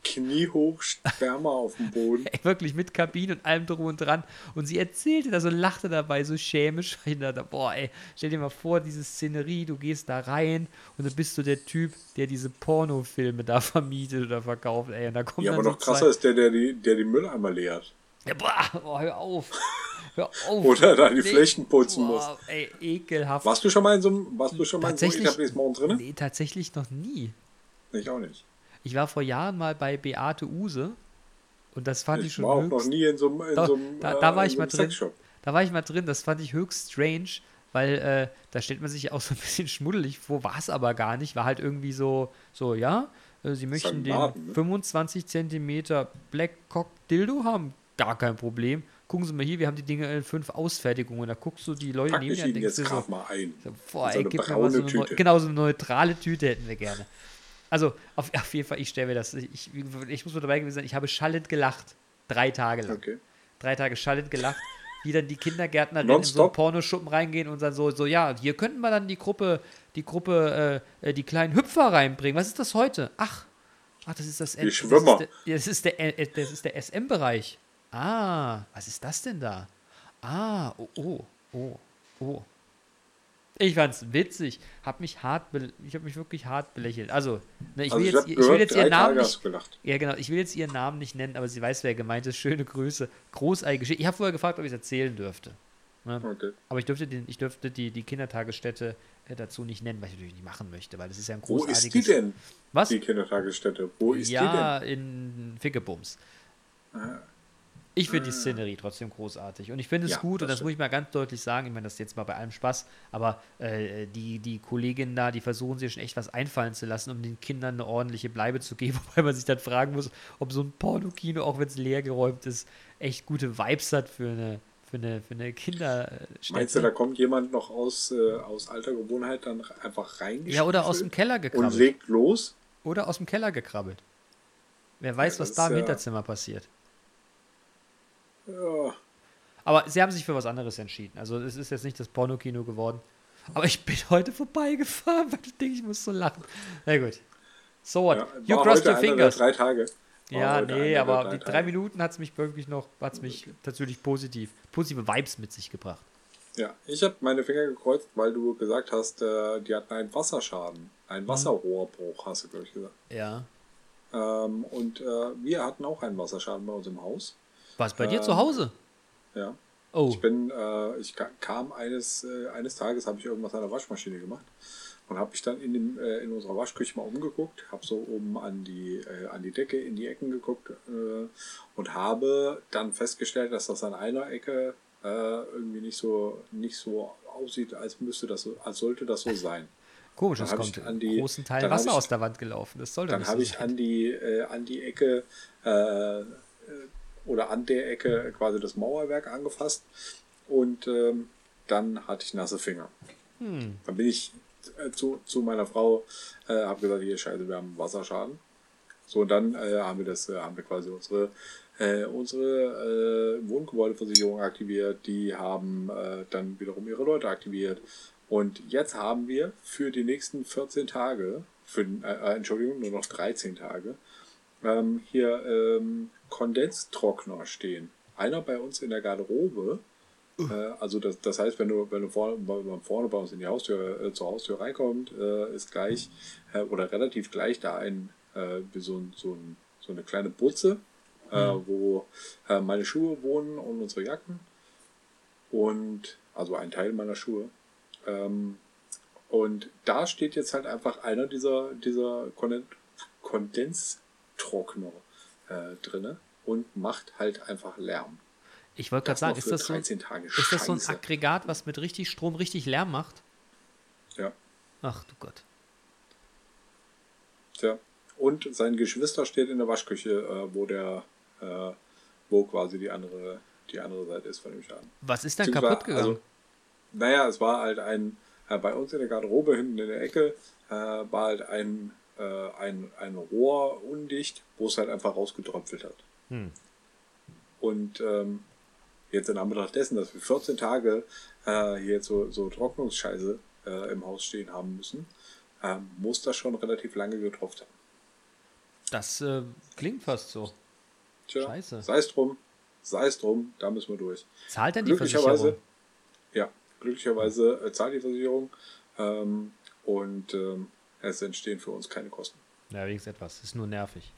Kniehoch Sperma auf dem Boden. Ey, wirklich mit Kabine und allem drum und dran. Und sie erzählte das und lachte dabei so schämisch. Ich dachte, boah, ey, stell dir mal vor, diese Szenerie, du gehst da rein und dann bist du der Typ, der diese Pornofilme da vermietet oder verkauft, ey. Und da kommt ja, aber noch so krasser ist der, der die, der die Mülleimer leert. Ja, boah, boah, hör auf. Hör auf. Oder da die nee, Flächen putzen boah, muss. Ey, ekelhaft. Warst du schon mal in so einem, warst du schon mal in so einem Etablissement drin? Nee, tatsächlich noch nie. Ich auch nicht. Ich war vor Jahren mal bei Beate Use und das fand ich, ich schon war auch noch nie in so einem, in Doch, so einem, da, da war äh, ich so mal drin. Sexshop. Da war ich mal drin, das fand ich höchst strange, weil äh, da stellt man sich auch so ein bisschen schmuddelig vor, war es aber gar nicht, war halt irgendwie so, so, ja, äh, sie möchten den Laden, ne? 25 cm Black Cock Dildo haben, gar kein Problem. Gucken Sie mal hier, wir haben die Dinge in fünf Ausfertigungen. Da guckst du die Leute Pack neben dir und denkst dir so, mal ein. So, boah, so ey, gib mir mal so eine, genau, so eine neutrale Tüte hätten wir gerne. Also, auf, auf jeden Fall, ich stelle mir das, ich, ich muss mal dabei gewesen sein, ich habe schallend gelacht. Drei Tage lang. Okay. Drei Tage schallend gelacht. wie dann die Kindergärtnerinnen in so einen Pornoschuppen reingehen und dann so, so, ja, hier könnten wir dann die Gruppe, die Gruppe, äh, äh die kleinen Hüpfer reinbringen. Was ist das heute? Ach, ach, das ist das, die Schwimmer. Das ist der, äh, das ist der SM-Bereich. Ah, was ist das denn da? Ah, oh, oh, oh, oh. Ich fand's witzig, hab mich hart, ich habe mich wirklich hart belächelt. Also, ne, ich, will also ich, jetzt, ich will jetzt ihren Namen nicht, ja genau, ich will jetzt ihren Namen nicht nennen, aber sie weiß, wer gemeint ist. Schöne Grüße, großartige Geschichte. Ich habe vorher gefragt, ob ich es erzählen dürfte. Ne? Okay. Aber ich dürfte, den, ich dürfte die, die Kindertagesstätte äh, dazu nicht nennen, weil ich natürlich nicht machen möchte, weil das ist ja ein großartiges... Wo ist die denn? Was? Die Kindertagesstätte. Wo ist ja, die denn? Ja, in Fickebums. Ah. Ich finde die ah. Szenerie trotzdem großartig und ich finde es ja, gut das und das stimmt. muss ich mal ganz deutlich sagen. Ich meine, das ist jetzt mal bei allem Spaß, aber äh, die, die Kolleginnen da, die versuchen sich schon echt was einfallen zu lassen, um den Kindern eine ordentliche Bleibe zu geben, wobei man sich dann fragen muss, ob so ein Pornokino, auch wenn es leer geräumt ist, echt gute Vibes hat für eine, für eine, für eine Kinderstätte. Meinst du, da kommt jemand noch aus, äh, aus alter Gewohnheit dann einfach reingeschickt? Ja, oder aus dem Keller gekrabbelt. Und legt los? Oder aus dem Keller gekrabbelt. Wer weiß, ja, was da im ja Hinterzimmer passiert. Ja. Aber sie haben sich für was anderes entschieden. Also es ist jetzt nicht das Pornokino geworden. Aber ich bin heute vorbeigefahren, weil ich denke, ich muss so lachen. Na gut. So what? Ja, you war cross heute your fingers. drei Tage. War Ja, nee, aber drei die drei Tage. Minuten hat es mich wirklich noch, hat es mich tatsächlich positiv, positive Vibes mit sich gebracht. Ja, ich habe meine Finger gekreuzt, weil du gesagt hast, äh, die hatten einen Wasserschaden. Einen Wasserrohrbruch, hast du, glaube ich, gesagt. Ja. Ähm, und äh, wir hatten auch einen Wasserschaden bei uns im Haus. Was bei dir Ähm, zu Hause? Ja. Oh, Ich bin, äh, ich ka- kam eines, äh, eines Tages, habe ich irgendwas an der Waschmaschine gemacht und habe mich dann in, dem, äh, in unserer Waschküche mal umgeguckt, habe so oben an die, äh, an die Decke, in die Ecken geguckt äh, und habe dann festgestellt, dass das an einer Ecke äh, irgendwie nicht so, nicht so aussieht, als müsste das so, als sollte das so sein. komisch, hab kommt an die- großen Teil Wasser ich- aus der Wand gelaufen. Das sollte Dann nicht habe ich sein. an die, äh, an die Ecke äh, oder an der Ecke quasi das Mauerwerk angefasst und ähm, dann hatte ich nasse Finger. Hm. Dann bin ich äh, zu, zu meiner Frau, äh, habe gesagt, hier scheiße, wir haben Wasserschaden. So, und dann äh, haben wir das, äh, haben wir quasi unsere, äh, unsere äh, Wohngebäudeversicherung aktiviert, die haben äh, dann wiederum ihre Leute aktiviert. Und jetzt haben wir für die nächsten 14 Tage, für, äh, äh, Entschuldigung, nur noch 13 Tage, ähm, hier ähm, Kondenstrockner stehen. Einer bei uns in der Garderobe. Äh, also das, das heißt, wenn du, wenn du vorne, wenn man vorne bei uns in die Haustür, äh, zur Haustür reinkommt, äh, ist gleich äh, oder relativ gleich da ein äh, wie so, ein, so, ein, so eine kleine Butze, äh, wo meine Schuhe wohnen und unsere Jacken. Und also ein Teil meiner Schuhe. Ähm, und da steht jetzt halt einfach einer dieser, dieser Konden Kondenstrockner äh, drinne und macht halt einfach Lärm. Ich wollte gerade sagen, ist das, so, 13 Tage. ist das so ein. Aggregat, was mit richtig Strom richtig Lärm macht? Ja. Ach du Gott. Tja. Und sein Geschwister steht in der Waschküche, äh, wo der, äh, wo quasi die andere, die andere Seite ist von dem Schaden. Was ist denn Beziehungsweise, kaputt gegangen? Also, naja, es war halt ein, äh, bei uns in der Garderobe hinten in der Ecke, äh, war halt ein, äh, ein, ein Rohr undicht, wo es halt einfach rausgetröpfelt hat. Hm. Und ähm, jetzt in Anbetracht dessen, dass wir 14 Tage äh, hier jetzt so, so Trocknungsscheiße äh, im Haus stehen haben müssen, äh, muss das schon relativ lange getropft haben. das äh, klingt fast so. Tja, Scheiße. sei es drum, sei es drum, da müssen wir durch. Zahlt denn die Glücklicherweise, Versicherung? ja, glücklicherweise äh, zahlt die Versicherung ähm, und ähm, es entstehen für uns keine Kosten. Ja, wenigstens etwas. Ist nur nervig.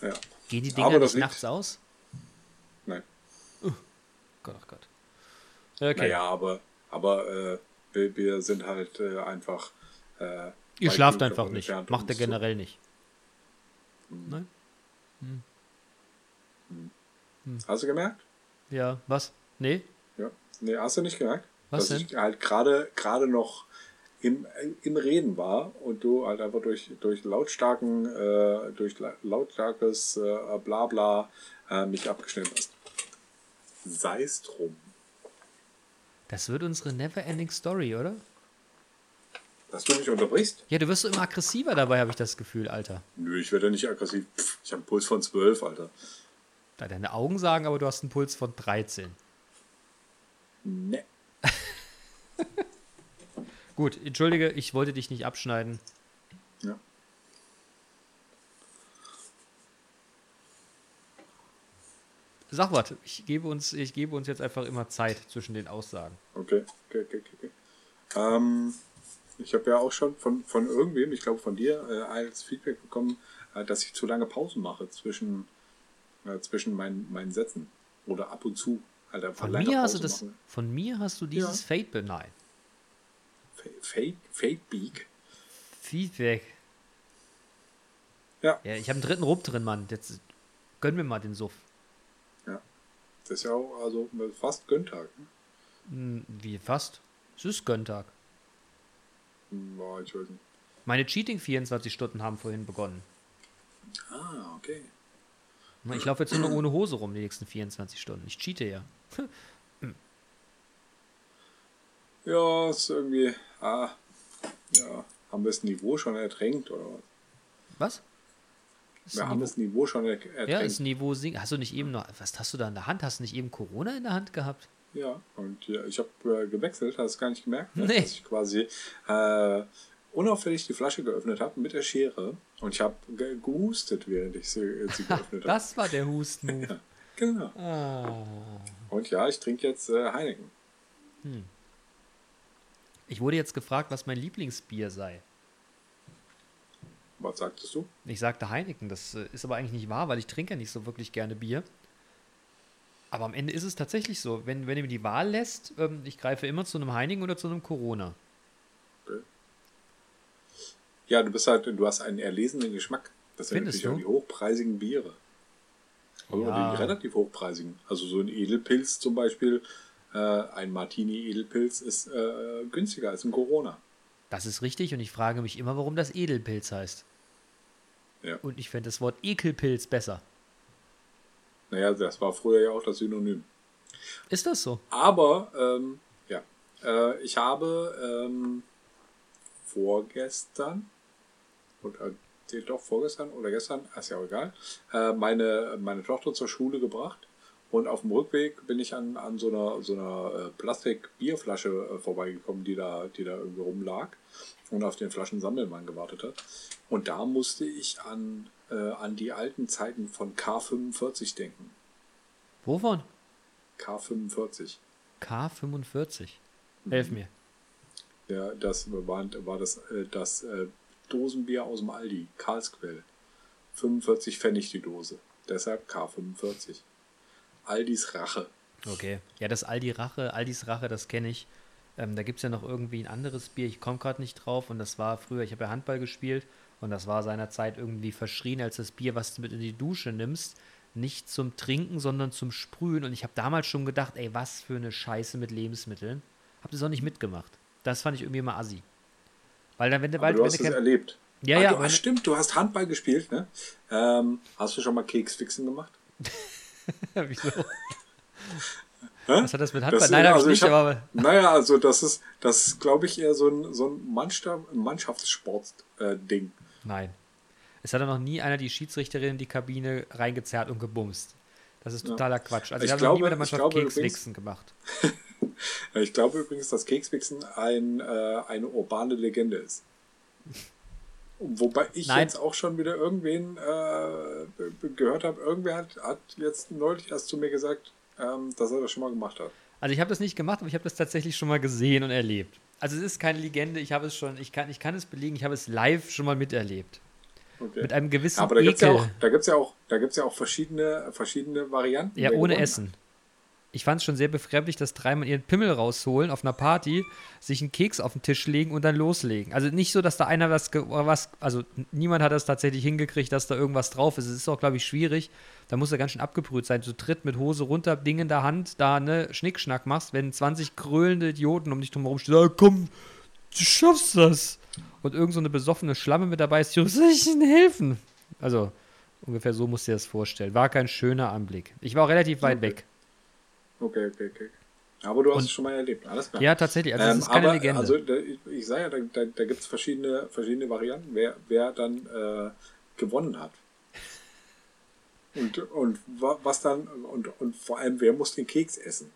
Ja, Gehen die Dinger nicht nachts aus? nein. Gott, ach Gott. Okay. Naja, aber, aber äh, wir, wir sind halt äh, einfach. Äh, Ihr schlaft genug einfach nicht. Macht er es zu- generell nicht. Nein? Hast du gemerkt? Ja, was? Nee? Ja. Nee, hast du nicht gemerkt? Was Dass denn? ich halt gerade gerade noch im, im Reden war und du halt einfach durch, durch lautstarken, äh, durch la- lautstarkes äh, Blabla äh, mich abgeschnitten hast. Sei es drum. Das wird unsere Never-Ending Story, oder? Dass du mich unterbrichst? Ja, du wirst so immer aggressiver dabei, habe ich das Gefühl, Alter. Nö, ich werde nicht aggressiv. Pff, ich habe einen Puls von 12, Alter. Da deine Augen sagen, aber du hast einen Puls von 13. Ne. Gut, entschuldige, ich wollte dich nicht abschneiden. Ja. Sag was, ich gebe uns, ich gebe uns jetzt einfach immer Zeit zwischen den Aussagen. Okay, okay, okay, okay. Ähm, ich habe ja auch schon von, von irgendwem, ich glaube von dir, äh, als Feedback bekommen, äh, dass ich zu lange Pausen mache zwischen, äh, zwischen meinen, meinen Sätzen. Oder ab und zu. Halt Von mir hast du das, machen. von mir hast du dieses Fate beneid. Fa- Fake, Fake Beak. Feedback. Ja. Ja, ich habe einen dritten Rupp drin, Mann. Jetzt gönn mir mal den Suff. ja. Das ist ja auch also fast Gönntag. Ne? Hm, Wie fast? Es ist Gönntag. Boah, ich weiß nicht. Meine Cheating 24 Stunden haben vorhin begonnen. Ah, okay. Ich laufe jetzt nur ohne Hose rum die nächsten 24 Stunden. Ich cheate ja. Ja, ist irgendwie, ah, ja, haben wir das Niveau schon ertränkt oder was? Was? Wir haben Niveau- das Niveau schon er ertränkt. ja, ist Niveau sinken. Hast du nicht eben noch. Was hast du da in der Hand? Hast du nicht eben Corona in der Hand gehabt? Ja, und ja, ich habe äh, gewechselt, hast du gar nicht gemerkt, ne? Nee. dass ich quasi äh, unauffällig die Flasche geöffnet habe mit der Schere und ich habe ge gehustet, während ich sie, äh, sie geöffnet habe. Das war der Husten-Move. Ja, genau. Ah. Und ja, ich trinke jetzt äh, Heineken. Ich wurde jetzt gefragt, was mein Lieblingsbier sei. Was sagtest du? Ich sagte Heineken, das äh, ist aber eigentlich nicht wahr, weil ich trinke ja nicht so wirklich gerne Bier. Aber am Ende ist es tatsächlich so, wenn, wenn ihr mir die Wahl lässt, ähm, ich greife immer zu einem Heineken oder zu einem Corona. Ja, du bist halt, du hast einen erlesenen Geschmack. Das sind Findest natürlich auch du? die hochpreisigen Biere. Also Ja. die relativ hochpreisigen. Also so ein Edelpilz zum Beispiel, ein Martini Edelpilz ist äh, günstiger als ein Corona. Das ist richtig und ich frage mich immer, warum das Edelpilz heißt. Ja. Und ich fände das Wort Ekelpilz besser. Naja, das war früher ja auch das Synonym. Ist das so? Aber, ähm, ja, äh, ich habe ähm, vorgestern, oder doch vorgestern oder gestern, ist ja auch egal, äh, meine, meine Tochter zur Schule gebracht. Und auf dem Rückweg bin ich an, an so einer, so einer äh, Plastik-Bierflasche äh, vorbeigekommen, die da, die da irgendwie rumlag und auf den Flaschensammelmann gewartet hat. Und da musste ich an, äh, an die alten Zeiten von K45 denken. Wovon? K45. K45. Mhm. Helf mir. Ja, das war, war das, äh, das äh, Dosenbier aus dem Aldi, Karlsquell. 45 Pfennig die Dose. Deshalb K45. Aldis Rache. Okay. Ja, das Aldi Rache, Aldis Rache, das kenne ich. Ähm, da gibt es ja noch irgendwie ein anderes Bier, ich komme gerade nicht drauf. Und das war früher, ich habe ja Handball gespielt und das war seinerzeit irgendwie verschrien als das Bier, was du mit in die Dusche nimmst. Nicht zum Trinken, sondern zum Sprühen. Und ich habe damals schon gedacht, ey, was für eine Scheiße mit Lebensmitteln. Hab das auch nicht mitgemacht. Das fand ich irgendwie immer assi. Weil dann, wenn du, weil, du hast es erlebt. Ja, ah, ja, du, aber- stimmt, du hast Handball gespielt, ne? Ähm, hast du schon mal Keksfixen gemacht? Wieso? Hä? Was hat das mit Handball? Das- Nein, habe ich also nicht, hab- aber Naja, also das ist, das ist, glaube ich, eher so ein, so ein Mannschaft, Mannschaftssport-Ding. nein. Es hat noch nie einer die Schiedsrichterin in die Kabine reingezerrt und gebumst. Das ist totaler Quatsch. Also Ich ich habe noch nie glaube- mit der Mannschaft Kekswichsen gemacht. ich glaube übrigens, dass Keksfixen ein, äh, eine urbane Legende ist. Wobei ich Nein. jetzt auch schon wieder irgendwen äh, gehört habe, irgendwer hat, hat jetzt neulich erst zu mir gesagt, ähm, dass er das schon mal gemacht hat. Also ich habe das nicht gemacht, aber ich habe das tatsächlich schon mal gesehen und erlebt. Also es ist keine Legende, ich habe es schon, ich kann, ich kann es belegen, ich habe es live schon mal miterlebt. Okay. Mit einem gewissen Aber da gibt es ja auch, da gibt's ja auch, da gibt's ja auch verschiedene, verschiedene Varianten. Ja, ohne gewonnen Essen. Ich fand es schon sehr befremdlich, dass dreimal ihren Pimmel rausholen auf einer Party, sich einen Keks auf den Tisch legen und dann loslegen. Also nicht so, dass da einer was, was also niemand hat das tatsächlich hingekriegt, dass da irgendwas drauf ist. Es ist auch, glaube ich, schwierig. Da muss er ganz schön abgebrüht sein. Du tritt mit Hose runter, Ding in der Hand, da ne Schnickschnack machst, wenn 20 krölende Idioten um dich drumherum stehen, ah, komm, du schaffst das. Und irgend so eine besoffene Schlamme mit dabei ist, "Jo, soll ich Ihnen helfen? Also ungefähr so musst du dir das vorstellen. War kein schöner Anblick. Ich war auch relativ weit Okay. weg. Okay, okay, okay. Aber du hast Und- es schon mal erlebt, alles klar. Ja, tatsächlich. Also, das Ähm, ist keine aber, Legende. Also, da, ich, ich sage ja, da, da, da gibt es verschiedene, verschiedene Varianten, wer, wer dann äh, gewonnen hat. Und, und wa- was dann, und, und vor allem, wer muss den Keks essen?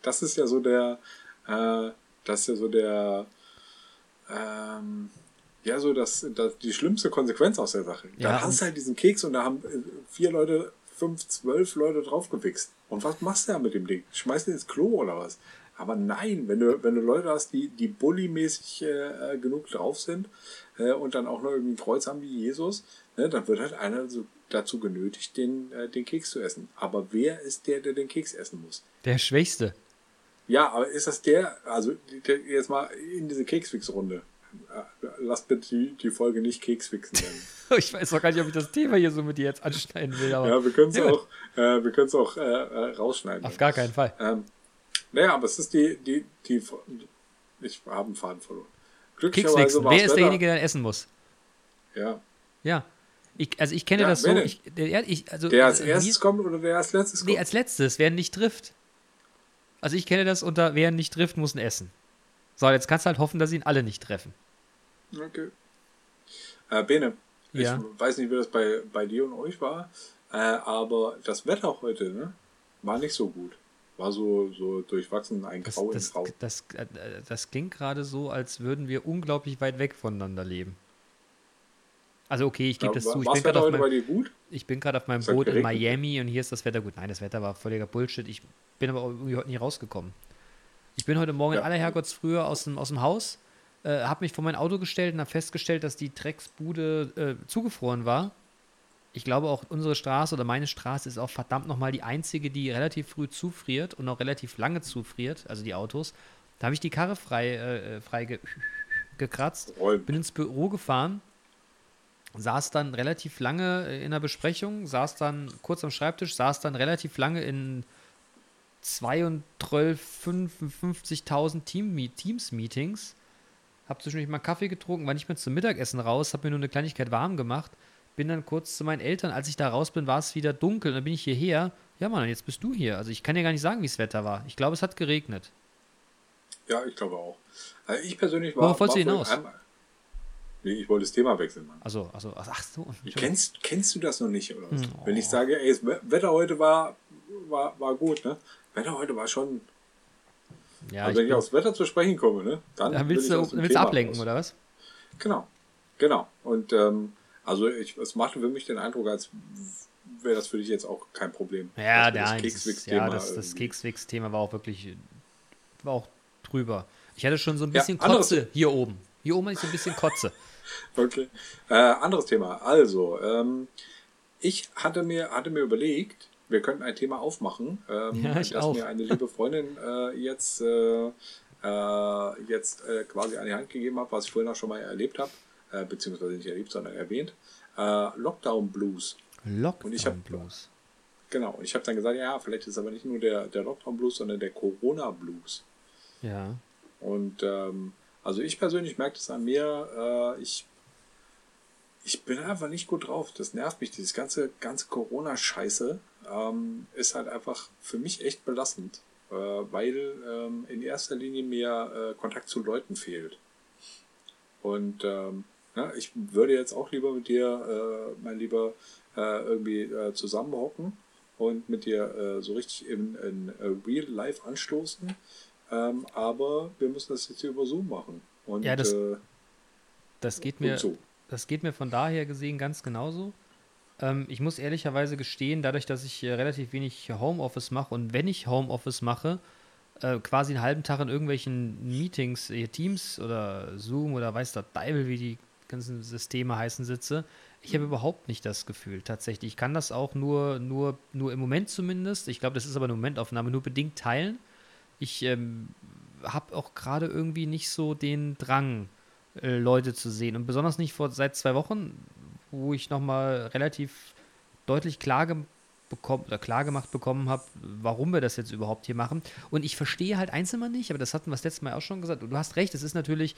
Das ist ja so der, äh, das ist ja so der, ähm, ja, so das, das, die schlimmste Konsequenz aus der Sache. Ja, da hast du halt diesen Keks und da haben äh, vier Leute, fünf, zwölf Leute draufgewichst. Und was machst du da mit dem Ding? Schmeißt du ins Klo oder was? Aber nein, wenn du, wenn du Leute hast, die, die bullymäßig äh, genug drauf sind äh, und dann auch noch irgendwie ein Kreuz haben wie Jesus, ne, dann wird halt einer so dazu genötigt, den, äh, den Keks zu essen. Aber wer ist der, der den Keks essen muss? Der Schwächste. Ja, aber ist das der, also der, jetzt mal in diese Keksfix-Runde. Äh, Lasst bitte die, die Folge nicht Keksfixen nennen. Ich weiß auch gar nicht, ob ich das Thema hier so mit dir jetzt anschneiden will, aber ja, wir können es auch, äh, wir können's auch äh, äh, rausschneiden. auf gar keinen Fall. Ähm, naja, aber es ist die, die, die, ich habe einen Faden verloren. Kekswichsen. Wer ist Wetter- derjenige, der essen muss? Ja. Ja. Ich, also ich kenne Ja, das so. wer? Ich, der, ich, also, Der als äh, erstes kommt oder der als letztes kommt? Nee, als letztes, wer nicht trifft. Also ich kenne das unter, wer nicht trifft, muss ein essen. So, jetzt kannst du halt hoffen, dass ihn alle nicht treffen. Okay. Äh, Bene, Ja. ich weiß nicht, wie das bei, bei dir und euch war, äh, aber das Wetter heute ne, war nicht so gut. war so, so durchwachsen, ein Das, Grau in das, Grau. das, äh, das klingt gerade so, als würden wir unglaublich weit weg voneinander leben. Also okay, ich gebe Ja, das zu. Ich bin gerade Wetter auf, heute bei mein, dir gut? ich bin gerade auf meinem Boot in. Miami und hier ist das Wetter gut. Nein, das Wetter war völliger Bullshit. Ich bin aber irgendwie heute nie rausgekommen. Ich bin heute Morgen in Ja. aller Herrgottsfrühe aus dem, aus dem Haus, äh, habe mich vor mein Auto gestellt und habe festgestellt, dass die Drecksbude äh, zugefroren war. Ich glaube auch unsere Straße oder meine Straße ist auch verdammt nochmal die einzige, die relativ früh zufriert und auch relativ lange zufriert, also die Autos. Da habe ich die Karre frei, äh, frei ge gekratzt, bin ins Büro gefahren, saß dann relativ lange äh, in der Besprechung, saß dann kurz am Schreibtisch, saß dann relativ lange in 32, 55.000 Team Teams-Meetings, habe zwischendurch mal Kaffee getrunken, war nicht mehr zum Mittagessen raus, habe mir nur eine Kleinigkeit warm gemacht, bin dann kurz zu meinen Eltern, als ich da raus bin, war es wieder dunkel, und dann bin ich hierher. Ja, Mann, jetzt bist du hier. Also ich kann dir gar nicht sagen, wie das Wetter war. Ich glaube, es hat geregnet. Ja, ich glaube auch. Also ich persönlich war. Worauf wolltest du hinaus? Einmal, nee, ich wollte das Thema wechseln, Mann. Also, also, ach so. Kennst, kennst du das noch nicht, oder was? Hm, Wenn ich oh. sage, ey, das We- Wetter heute war, war, war gut, ne? Wetter heute war schon. Ja, also wenn ich aufs Wetter zu sprechen komme, ne? Dann, dann will willst du willst Thema ablenken, raus. oder was? Genau. Genau. Und ähm, also ich, es machte für mich den Eindruck, als wäre das für dich jetzt auch kein Problem. Ja, nein, das, ist, ja, das, das Kekswix-Thema war auch wirklich war auch drüber. Ich hatte schon so ein Ja, bisschen anderes- Kotze hier oben. Hier oben hatte ich so ein bisschen Kotze. Okay. Äh, anderes Thema. Also, ähm, ich hatte mir, hatte mir überlegt, wir könnten ein Thema aufmachen, ähm, Ja, das auch. mir eine liebe Freundin äh, jetzt, äh, äh, jetzt äh, quasi an die Hand gegeben hat, was ich vorhin auch schon mal erlebt habe, äh, beziehungsweise nicht erlebt, sondern erwähnt. Äh, Lockdown Blues. Lockdown Und ich hab- Blues. Genau. Und ich habe dann gesagt, ja, vielleicht ist es aber nicht nur der, der Lockdown Blues, sondern der Corona Blues. Ja. Und ähm, also ich persönlich merke das an mir, ich, ich bin einfach nicht gut drauf. Das nervt mich. Dieses ganze, ganze Corona-Scheiße ähm, ist halt einfach für mich echt belastend, äh, weil ähm, in erster Linie mir äh, Kontakt zu Leuten fehlt. Und ähm, ja, ich würde jetzt auch lieber mit dir, äh, mein Lieber, äh, irgendwie äh, zusammenhocken und mit dir äh, so richtig in, in Real Life anstoßen. Ähm, aber wir müssen das jetzt hier über Zoom machen. Und, Ja, das- Das geht mir, so. das geht mir von daher gesehen ganz genauso. Ähm, ich muss ehrlicherweise gestehen, dadurch, dass ich äh, relativ wenig Homeoffice mache und wenn ich Homeoffice mache, äh, quasi einen halben Tag in irgendwelchen Meetings, äh, Teams oder Zoom oder weiß der Teufel, wie die ganzen Systeme heißen, sitze, ich habe überhaupt nicht das Gefühl, tatsächlich. Ich kann das auch nur, nur, nur im Moment zumindest, ich glaube, das ist aber eine Momentaufnahme, nur bedingt teilen. Ich ähm, habe auch gerade irgendwie nicht so den Drang, äh, Leute zu sehen. Und besonders nicht vor seit zwei Wochen, wo ich nochmal relativ deutlich klar, bekommen, oder klar gemacht bekommen habe, warum wir das jetzt überhaupt hier machen. Und ich verstehe halt eins immer nicht, aber das hatten wir das letzte Mal auch schon gesagt. Und du hast recht, es ist natürlich,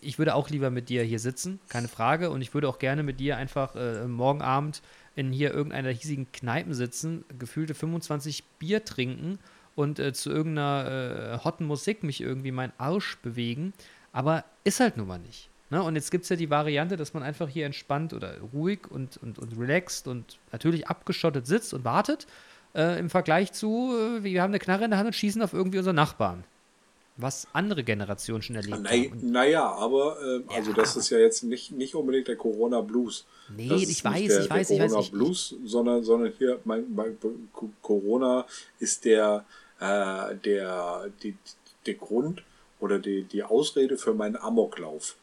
ich würde auch lieber mit dir hier sitzen, keine Frage. Und ich würde auch gerne mit dir einfach äh, morgen Abend in hier irgendeiner hiesigen Kneipen sitzen, gefühlte 25 Bier trinken und äh, zu irgendeiner äh, hotten Musik mich irgendwie meinen Arsch bewegen. Aber ist halt nun mal nicht. Ne? Und jetzt gibt es ja die Variante, dass man einfach hier entspannt oder ruhig und, und, und relaxed und natürlich abgeschottet sitzt und wartet. Äh, Im Vergleich zu, äh, wir haben eine Knarre in der Hand und schießen auf irgendwie unsere Nachbarn. Was andere Generationen schon erlebt Na, haben. Naja, aber ähm, also Ja. das ist ja jetzt nicht, nicht unbedingt der Corona Blues. nee, ich weiß, der, ich weiß, der ich weiß. Corona Ich, ich, Blues, sondern, sondern hier mein, mein, Co- Corona ist der, äh, der, die, der Grund oder die, die Ausrede für meinen Amoklauf.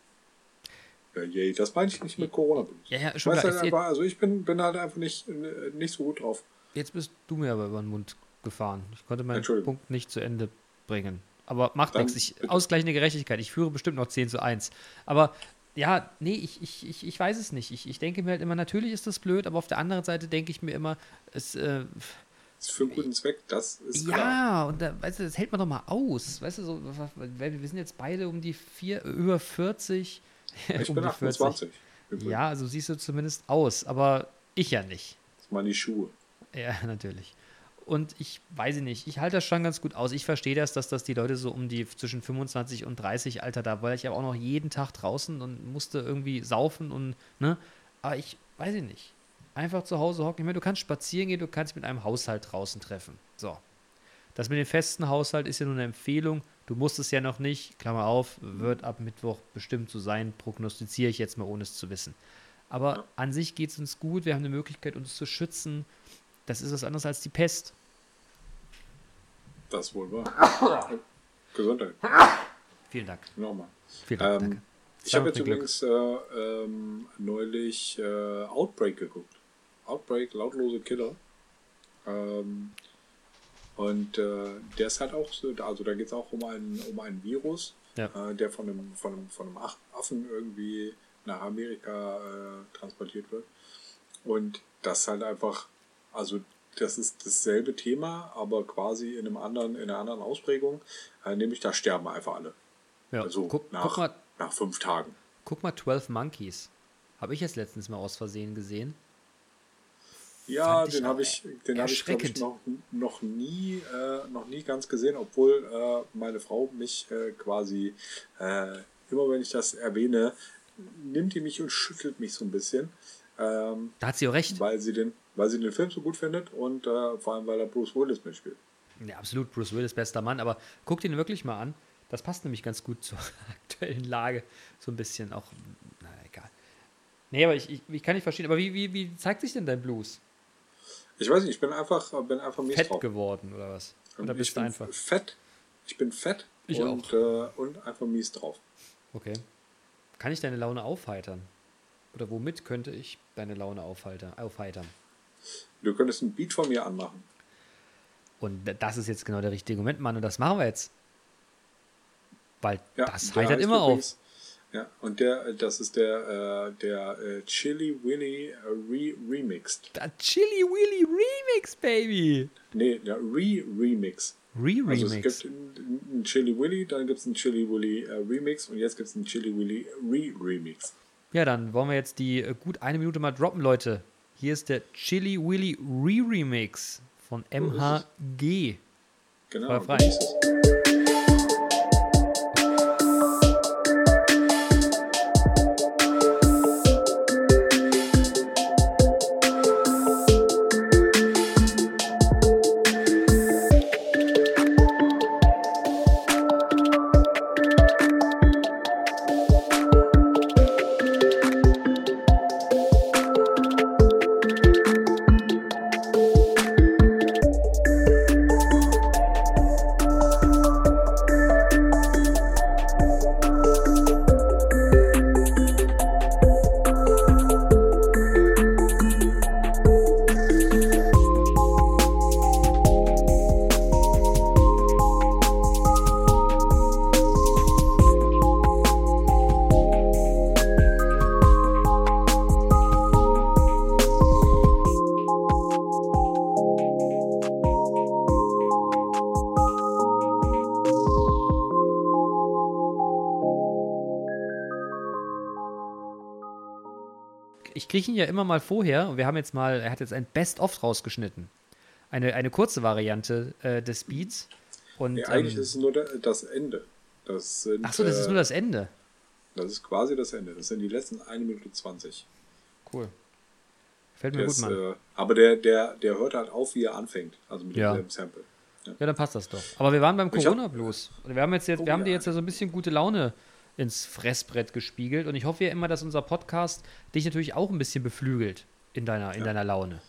Ja, yay, das meine ich nicht mit Corona Blues. Ja, ja, Ich schon weiß klar. halt Jetzt- einfach, also ich bin, bin halt einfach nicht, nicht so gut drauf. jetzt bist du mir aber über den Mund gefahren. Ich konnte meinen. Punkt nicht zu Ende bringen. Aber macht Dann nichts. Ich, ausgleichende Gerechtigkeit. Ich führe bestimmt noch 10 zu 1. Aber ja, nee, ich, ich, ich, ich weiß es nicht. Ich, ich denke mir halt immer, natürlich ist das blöd, aber auf der anderen Seite denke ich mir immer, es, äh, ist für einen guten Zweck, das ist ja, klar. und da, weißt du, das hält man doch mal aus. Weißt du, so, wir sind jetzt beide um die vier, über 40. Ich um bin die 28. übrigens. Ja, also siehst du zumindest aus, aber ich ja nicht. Das waren die Schuhe. Ja, natürlich. Und ich weiß nicht, ich halte das schon ganz gut aus. Ich verstehe das, dass das die Leute so um die zwischen 25 und 30 Alter da, weil ich aber auch noch jeden Tag draußen und musste irgendwie saufen und, ne? Aber ich weiß ich nicht. Einfach zu Hause hocken. Ich meine, du kannst spazieren gehen, du kannst mit einem Haushalt draußen treffen. So. Das mit dem festen Haushalt ist ja nur eine Empfehlung. Du musst es ja noch nicht, Klammer auf, wird ab Mittwoch bestimmt so sein, prognostiziere ich jetzt mal, ohne es zu wissen. Aber an sich geht es uns gut, wir haben eine Möglichkeit, uns zu schützen. Das ist was anderes als die Pest. Das wohl wahr. Gesundheit. Vielen Dank. Nochmal. Vielen Dank. Ähm, danke. ich habe jetzt übrigens äh, ähm, neulich äh, Outbreak geguckt. Outbreak, lautlose Killer. Ähm, und äh, der ist halt auch so, also da geht es auch um einen, um einen Virus, Ja. äh, der von einem, von einem, von einem Affen irgendwie nach Amerika äh, transportiert wird. Und das halt einfach, also das ist dasselbe Thema, aber quasi in einem anderen, in einer anderen Ausprägung, äh, nämlich da sterben einfach alle. Ja. Also guck, nach, guck, mal, nach fünf Tagen. guck mal 12 Monkeys. Habe ich jetzt letztens mal aus Versehen gesehen. Ja, den habe ich, den habe ich, ich noch, noch nie, äh, noch nie ganz gesehen, obwohl äh, meine Frau mich äh, quasi äh, immer, wenn ich das erwähne, nimmt die mich und schüttelt mich so ein bisschen, ähm, Da hat sie auch recht. weil sie den, weil sie den Film so gut findet und äh, vor allem weil da Bruce Willis mitspielt. Ja, absolut, Bruce Willis, bester Mann, aber guck den wirklich mal an. Das passt nämlich ganz gut zur aktuellen Lage. So ein bisschen auch, na egal. Nee, aber ich, ich, ich kann nicht verstehen. Aber wie, wie, wie zeigt sich denn dein Blues? Ich weiß nicht, ich bin einfach, bin einfach mies Fett drauf. geworden oder was? Oder ich bist du bin einfach? fett. Ich bin fett Ich und, äh, und einfach mies drauf. Okay. Kann ich deine Laune aufheitern? Oder womit könnte ich deine Laune aufheitern? Du könntest ein Beat von mir anmachen. Und das ist jetzt genau der richtige Moment, Mann. Und das machen wir jetzt. Weil Ja, das heitert immer auf. Ja, und der, das ist der, äh, der äh, Chili Willy äh, Re Remixed. Da Chili Willy Remix, Baby. Nee, der Re-Remix. Re-Remix. Also es gibt einen Chili Willy, dann gibt es einen Chili Willy äh, Remix und jetzt gibt es einen Chili Willy Re-Remix. Ja, dann wollen wir jetzt die äh, gut eine Minute mal droppen, Leute. Hier ist der Chili Willy Re-Remix von MHG. Genau, frei. Ja immer mal vorher und wir haben jetzt mal, er hat jetzt ein Best-of rausgeschnitten. Eine, eine kurze Variante äh, des Beats. Und, Nee, eigentlich ähm, ist es nur das Ende. Das sind, ach so, das ist äh, nur das Ende. das ist quasi das Ende. Das sind die letzten 1 Minute 20. Cool. Fällt mir Das, gut, Mann. äh, aber der, der, der hört halt auf, wie er anfängt. Also mit Ja. dem Sample. Ja. Ja, dann passt das doch. Aber wir waren beim Corona-Blues. Und wir haben jetzt, jetzt Oh, wir haben dir ja. jetzt ja so ein bisschen gute Laune ins Fressbrett gespiegelt. Und ich hoffe ja immer, dass unser Podcast dich natürlich auch ein bisschen beflügelt in deiner, in Ja. deiner Laune.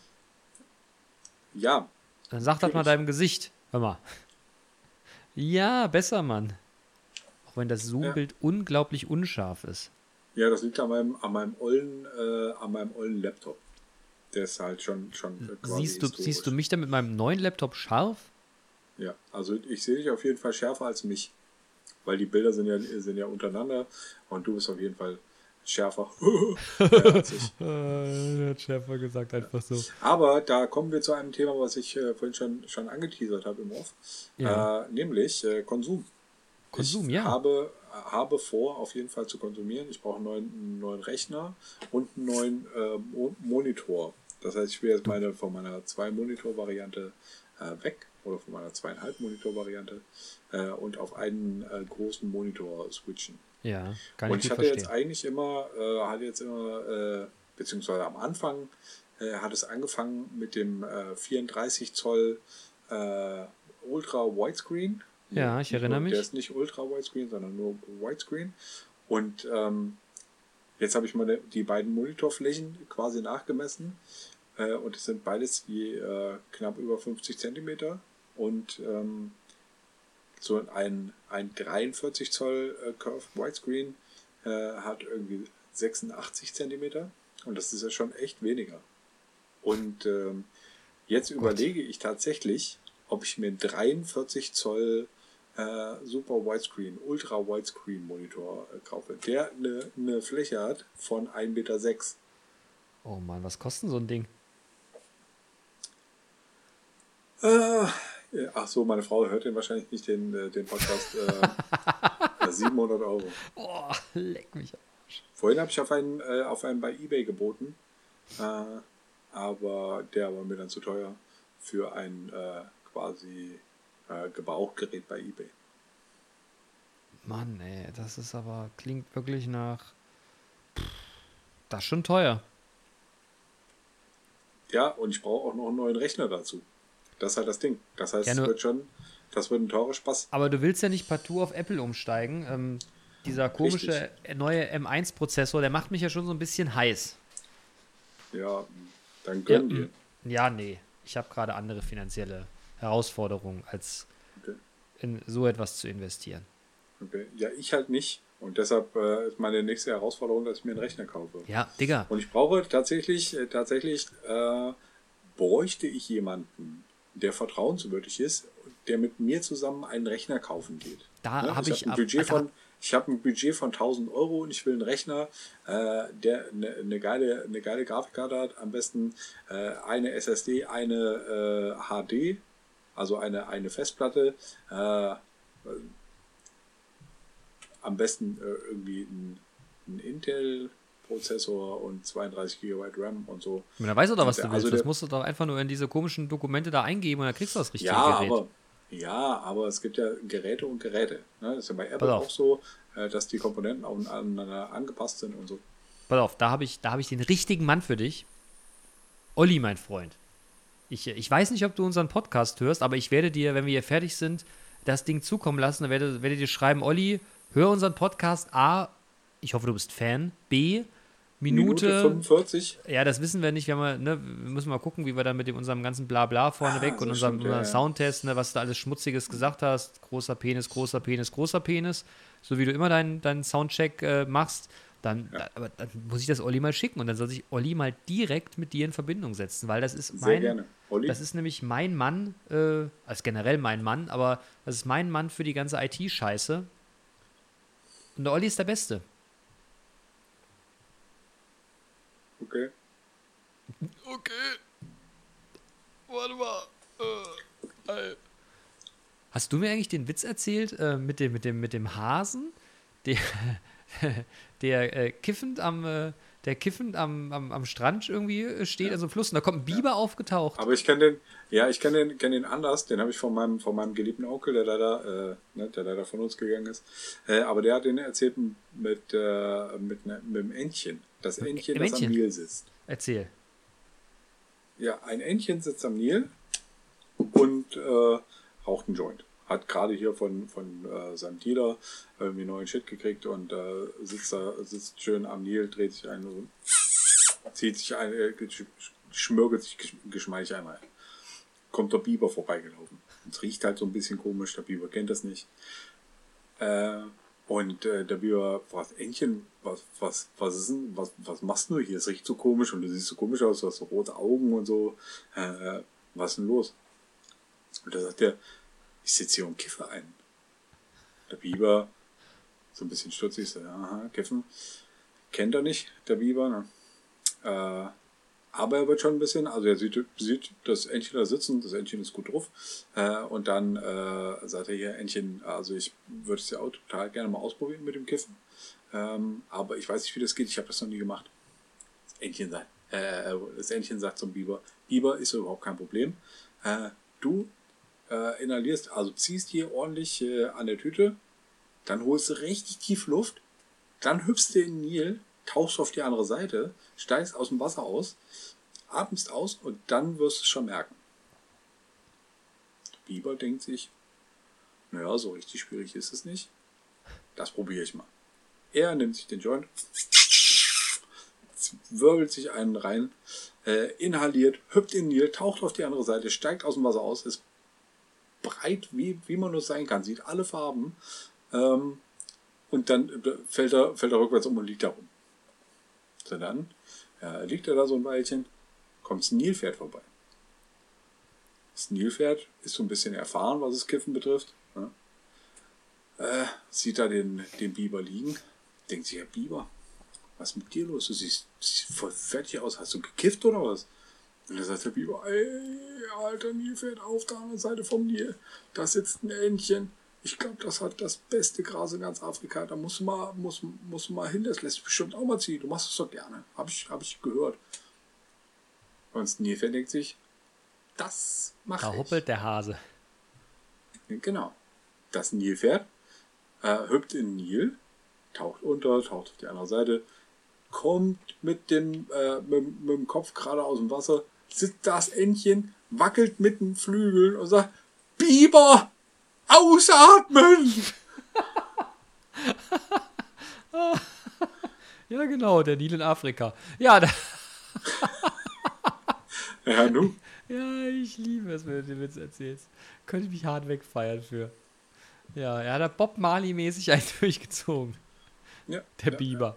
Ja, Dann sag das mal deinem Gesicht. Hör mal. Ja, besser, Mann. Auch wenn das Zoom-Bild unglaublich unscharf ist. ja, das liegt an meinem, an meinem ollen, äh, an meinem ollen Laptop. Der ist halt schon, schon quasi Siehst du, historisch. siehst du mich da mit meinem neuen Laptop scharf? Ja, also ich sehe dich auf jeden Fall schärfer als mich. Weil die Bilder sind ja, sind ja untereinander und du bist auf jeden Fall schärfer. Ja, als ich. Äh, hat Schärfer gesagt, einfach so. Aber da kommen wir zu einem Thema, was ich äh, vorhin schon, schon angeteasert habe im Off. Ja. Äh, nämlich äh, Konsum. Konsum, ich ja. Habe, habe vor, auf jeden Fall zu konsumieren. Ich brauche einen neuen, neuen Rechner und einen neuen äh, Mo Monitor. Das heißt, ich will jetzt meine von meiner 2-Monitor-Variante äh, weg oder von meiner 2,5-Monitor-Variante äh, und auf einen äh, großen Monitor switchen. Ja, kann und ich hatte jetzt verstehen. eigentlich immer, äh, hatte jetzt immer, äh, beziehungsweise am Anfang äh, hat es angefangen mit dem äh, 34 Zoll äh, Ultra Widescreen. Ja, ich erinnere mich. Der ist nicht Ultra Widescreen, sondern nur Widescreen. Und ähm, jetzt habe ich mal die beiden Monitorflächen quasi nachgemessen. Äh, und es sind beides je äh, knapp über 50 Zentimeter. Und ähm, so ein, ein 43 Zoll äh, Curved Widescreen äh, hat irgendwie 86 Zentimeter. Und das ist ja schon echt weniger. Und ähm, jetzt Gott. überlege ich tatsächlich, ob ich mir 43 Zoll äh, Super Widescreen, Ultra Widescreen Monitor äh, kaufe, der eine ne Fläche hat von 1,6 Meter. Oh Mann, was kostet so ein Ding? Äh, ach so, meine Frau hört den wahrscheinlich nicht, den, äh, den Podcast. Äh, 700 Euro. Boah, leck mich. Vorhin habe ich auf einen, äh, auf einen bei Ebay geboten. Äh, aber der war mir dann zu teuer für ein äh, quasi äh, Gebrauchgerät bei eBay. Mann, ey, das ist aber, klingt wirklich nach. Das ist schon teuer. Ja, und ich brauche auch noch einen neuen Rechner dazu. Das ist halt das Ding. Das heißt, ja, es wird schon, das wird ein teurer Spaß. Aber du willst ja nicht partout auf Apple umsteigen. Ähm, dieser komische Richtig. neue M1-Prozessor, der macht mich ja schon so ein bisschen heiß. Ja, dann gönn ja, dir. Ja, nee. Ich habe gerade andere finanzielle Herausforderungen, als okay. in so etwas zu investieren. Okay. Ja, ich halt nicht. Und deshalb äh, ist meine nächste Herausforderung, dass ich mir einen Rechner kaufe. Ja, Digga. Und ich brauche tatsächlich, äh, tatsächlich äh, bräuchte ich jemanden, der vertrauenswürdig ist, der mit mir zusammen einen Rechner kaufen geht. Da ja, habe ich, hab ein Budget von ich habe ein Budget von 1000 Euro und ich will einen Rechner, äh, der eine ne geile, eine geile Grafikkarte hat. Am besten äh, eine SSD, eine äh, HD, also eine, eine Festplatte. Äh, am besten äh, irgendwie ein, ein Intel Prozessor und 32 GB RAM und so. Da weißt du doch, was du willst. Also das musst du doch einfach nur in diese komischen Dokumente da eingeben und dann kriegst du das richtige ja, Gerät. Aber, ja, aber es gibt ja Geräte und Geräte. Ne? Das ist ja bei Apple auch so, äh, dass die Komponenten aufeinander angepasst sind und so. Pass auf, da habe ich, hab ich den richtigen Mann für dich. Olli, mein Freund. Ich, ich weiß nicht, ob du unseren Podcast hörst, aber ich werde dir, wenn wir hier fertig sind, das Ding zukommen lassen. Dann werde, werde dir schreiben, Olli, hör unseren Podcast A. Ich hoffe, du bist Fan. B. Minute, Minute 45. Ja, das wissen wir nicht. Wir, haben, ne, wir müssen mal gucken, wie wir dann mit dem, unserem ganzen Blabla vorne ah, weg und unserem, unserem ja, Soundtest, ne, was du alles Schmutziges gesagt hast. Großer Penis, großer Penis, großer Penis. So wie du immer deinen dein Soundcheck äh, machst. Dann, ja. aber dann muss ich das Olli mal schicken und dann soll sich Olli mal direkt mit dir in Verbindung setzen, weil das ist mein, gerne. Olli? das ist nämlich mein Mann, äh, also generell mein Mann, aber das ist mein Mann für die ganze IT-Scheiße. Und der Olli ist der Beste. Okay. Okay. Warte mal. Äh, Hast du mir eigentlich den Witz erzählt äh, mit, dem, mit, dem, mit dem Hasen, der, der äh, kiffend am, äh, der kiffend am, am, am Strand irgendwie äh, steht, ja. also Fluss, und da kommt ein Biber ja. aufgetaucht. Aber ich kenne den, ja, ich kenne den, kenn den anders, den habe ich von meinem, von meinem geliebten Onkel, der leider, äh, ne, der leider von uns gegangen ist. Äh, aber der hat den erzählt mit, äh, mit, ne, mit dem Entchen. Das Entchen, das Entchen. am Nil sitzt. Erzähl. Ja, ein Entchen sitzt am Nil und äh, raucht einen Joint. Hat gerade hier von, von äh, seinem Dealer irgendwie neuen Shit gekriegt und äh, sitzt da, sitzt schön am Nil, dreht sich ein, so, zieht sich ein, äh, schmürgelt sich geschmeidig einmal. Kommt der Biber vorbeigelaufen. Es riecht halt so ein bisschen komisch, der Biber kennt das nicht. Äh, und äh, der Biber fragt, Entchen, was, was, was ist denn, was, was machst du hier? Es riecht so komisch und du siehst so komisch aus, du hast so rote Augen und so. Äh, was ist denn los? Und da sagt er, ich sitze hier und kiffe ein. Der Biber, so ein bisschen stutzig, so, aha, kiffen. Kennt er nicht, der Biber, ne? Äh, aber er wird schon ein bisschen, also er sieht, sieht das Entchen da sitzen, das Entchen ist gut drauf. Äh, und dann äh, sagt er hier, Entchen, also ich würde es ja auch total gerne mal ausprobieren mit dem Kiffen. Ähm, aber ich weiß nicht, wie das geht, ich habe das noch nie gemacht. Das Entchen sagt, äh, das Entchen sagt zum Biber, Biber ist überhaupt kein Problem. Äh, du äh, inhalierst, also ziehst hier ordentlich äh, an der Tüte, dann holst du richtig tief Luft, dann hüpfst du in den Nil, tauchst auf die andere Seite, steigst aus dem Wasser aus, atmest aus und dann wirst du es schon merken. Biber denkt sich, naja, so richtig schwierig ist es nicht. Das probiere ich mal. Er nimmt sich den Joint, wirbelt sich einen rein, äh, inhaliert, hüpft in den Nil, taucht auf die andere Seite, steigt aus dem Wasser aus, ist breit, wie, wie man nur sein kann, sieht alle Farben. Ähm, und dann fällt er, fällt er rückwärts um und liegt da rum. So dann ja, liegt er da so ein Weilchen, kommt das Nilpferd vorbei. Das Nilpferd ist so ein bisschen erfahren, was das Kiffen betrifft. Ne? Äh, sieht da den, den Biber liegen, denkt sich, ja Biber, was ist mit dir los? Du siehst, siehst voll fertig aus. Hast du gekifft oder was? Und dann sagt der Biber, ey, alter Nilpferd, auf der anderen Seite vom Nil, da sitzt ein Entchen. Ich glaube, das hat das beste Gras in ganz Afrika. Da mal, musst, musst du mal hin, das lässt bestimmt auch mal ziehen. Du machst es doch gerne. Habe ich, hab ich gehört. Und das Nilpferd denkt sich, das macht Da hoppelt der Hase. Genau. Das Nilpferd äh, hüpft in den Nil, taucht unter, taucht auf die andere Seite, kommt mit dem, äh, mit, mit dem Kopf gerade aus dem Wasser, sitzt das Entchen, wackelt mit den Flügeln und sagt, Biber, ausatmen! Ja, genau, der Nil in Afrika. Ja, da, Ja, nu. ja ich liebe es, wenn du den Witz erzählst. Könnte ich mich hart wegfeiern für. Ja, er hat da Bob Marley-mäßig einen durchgezogen. Ja, Der ja, Biber.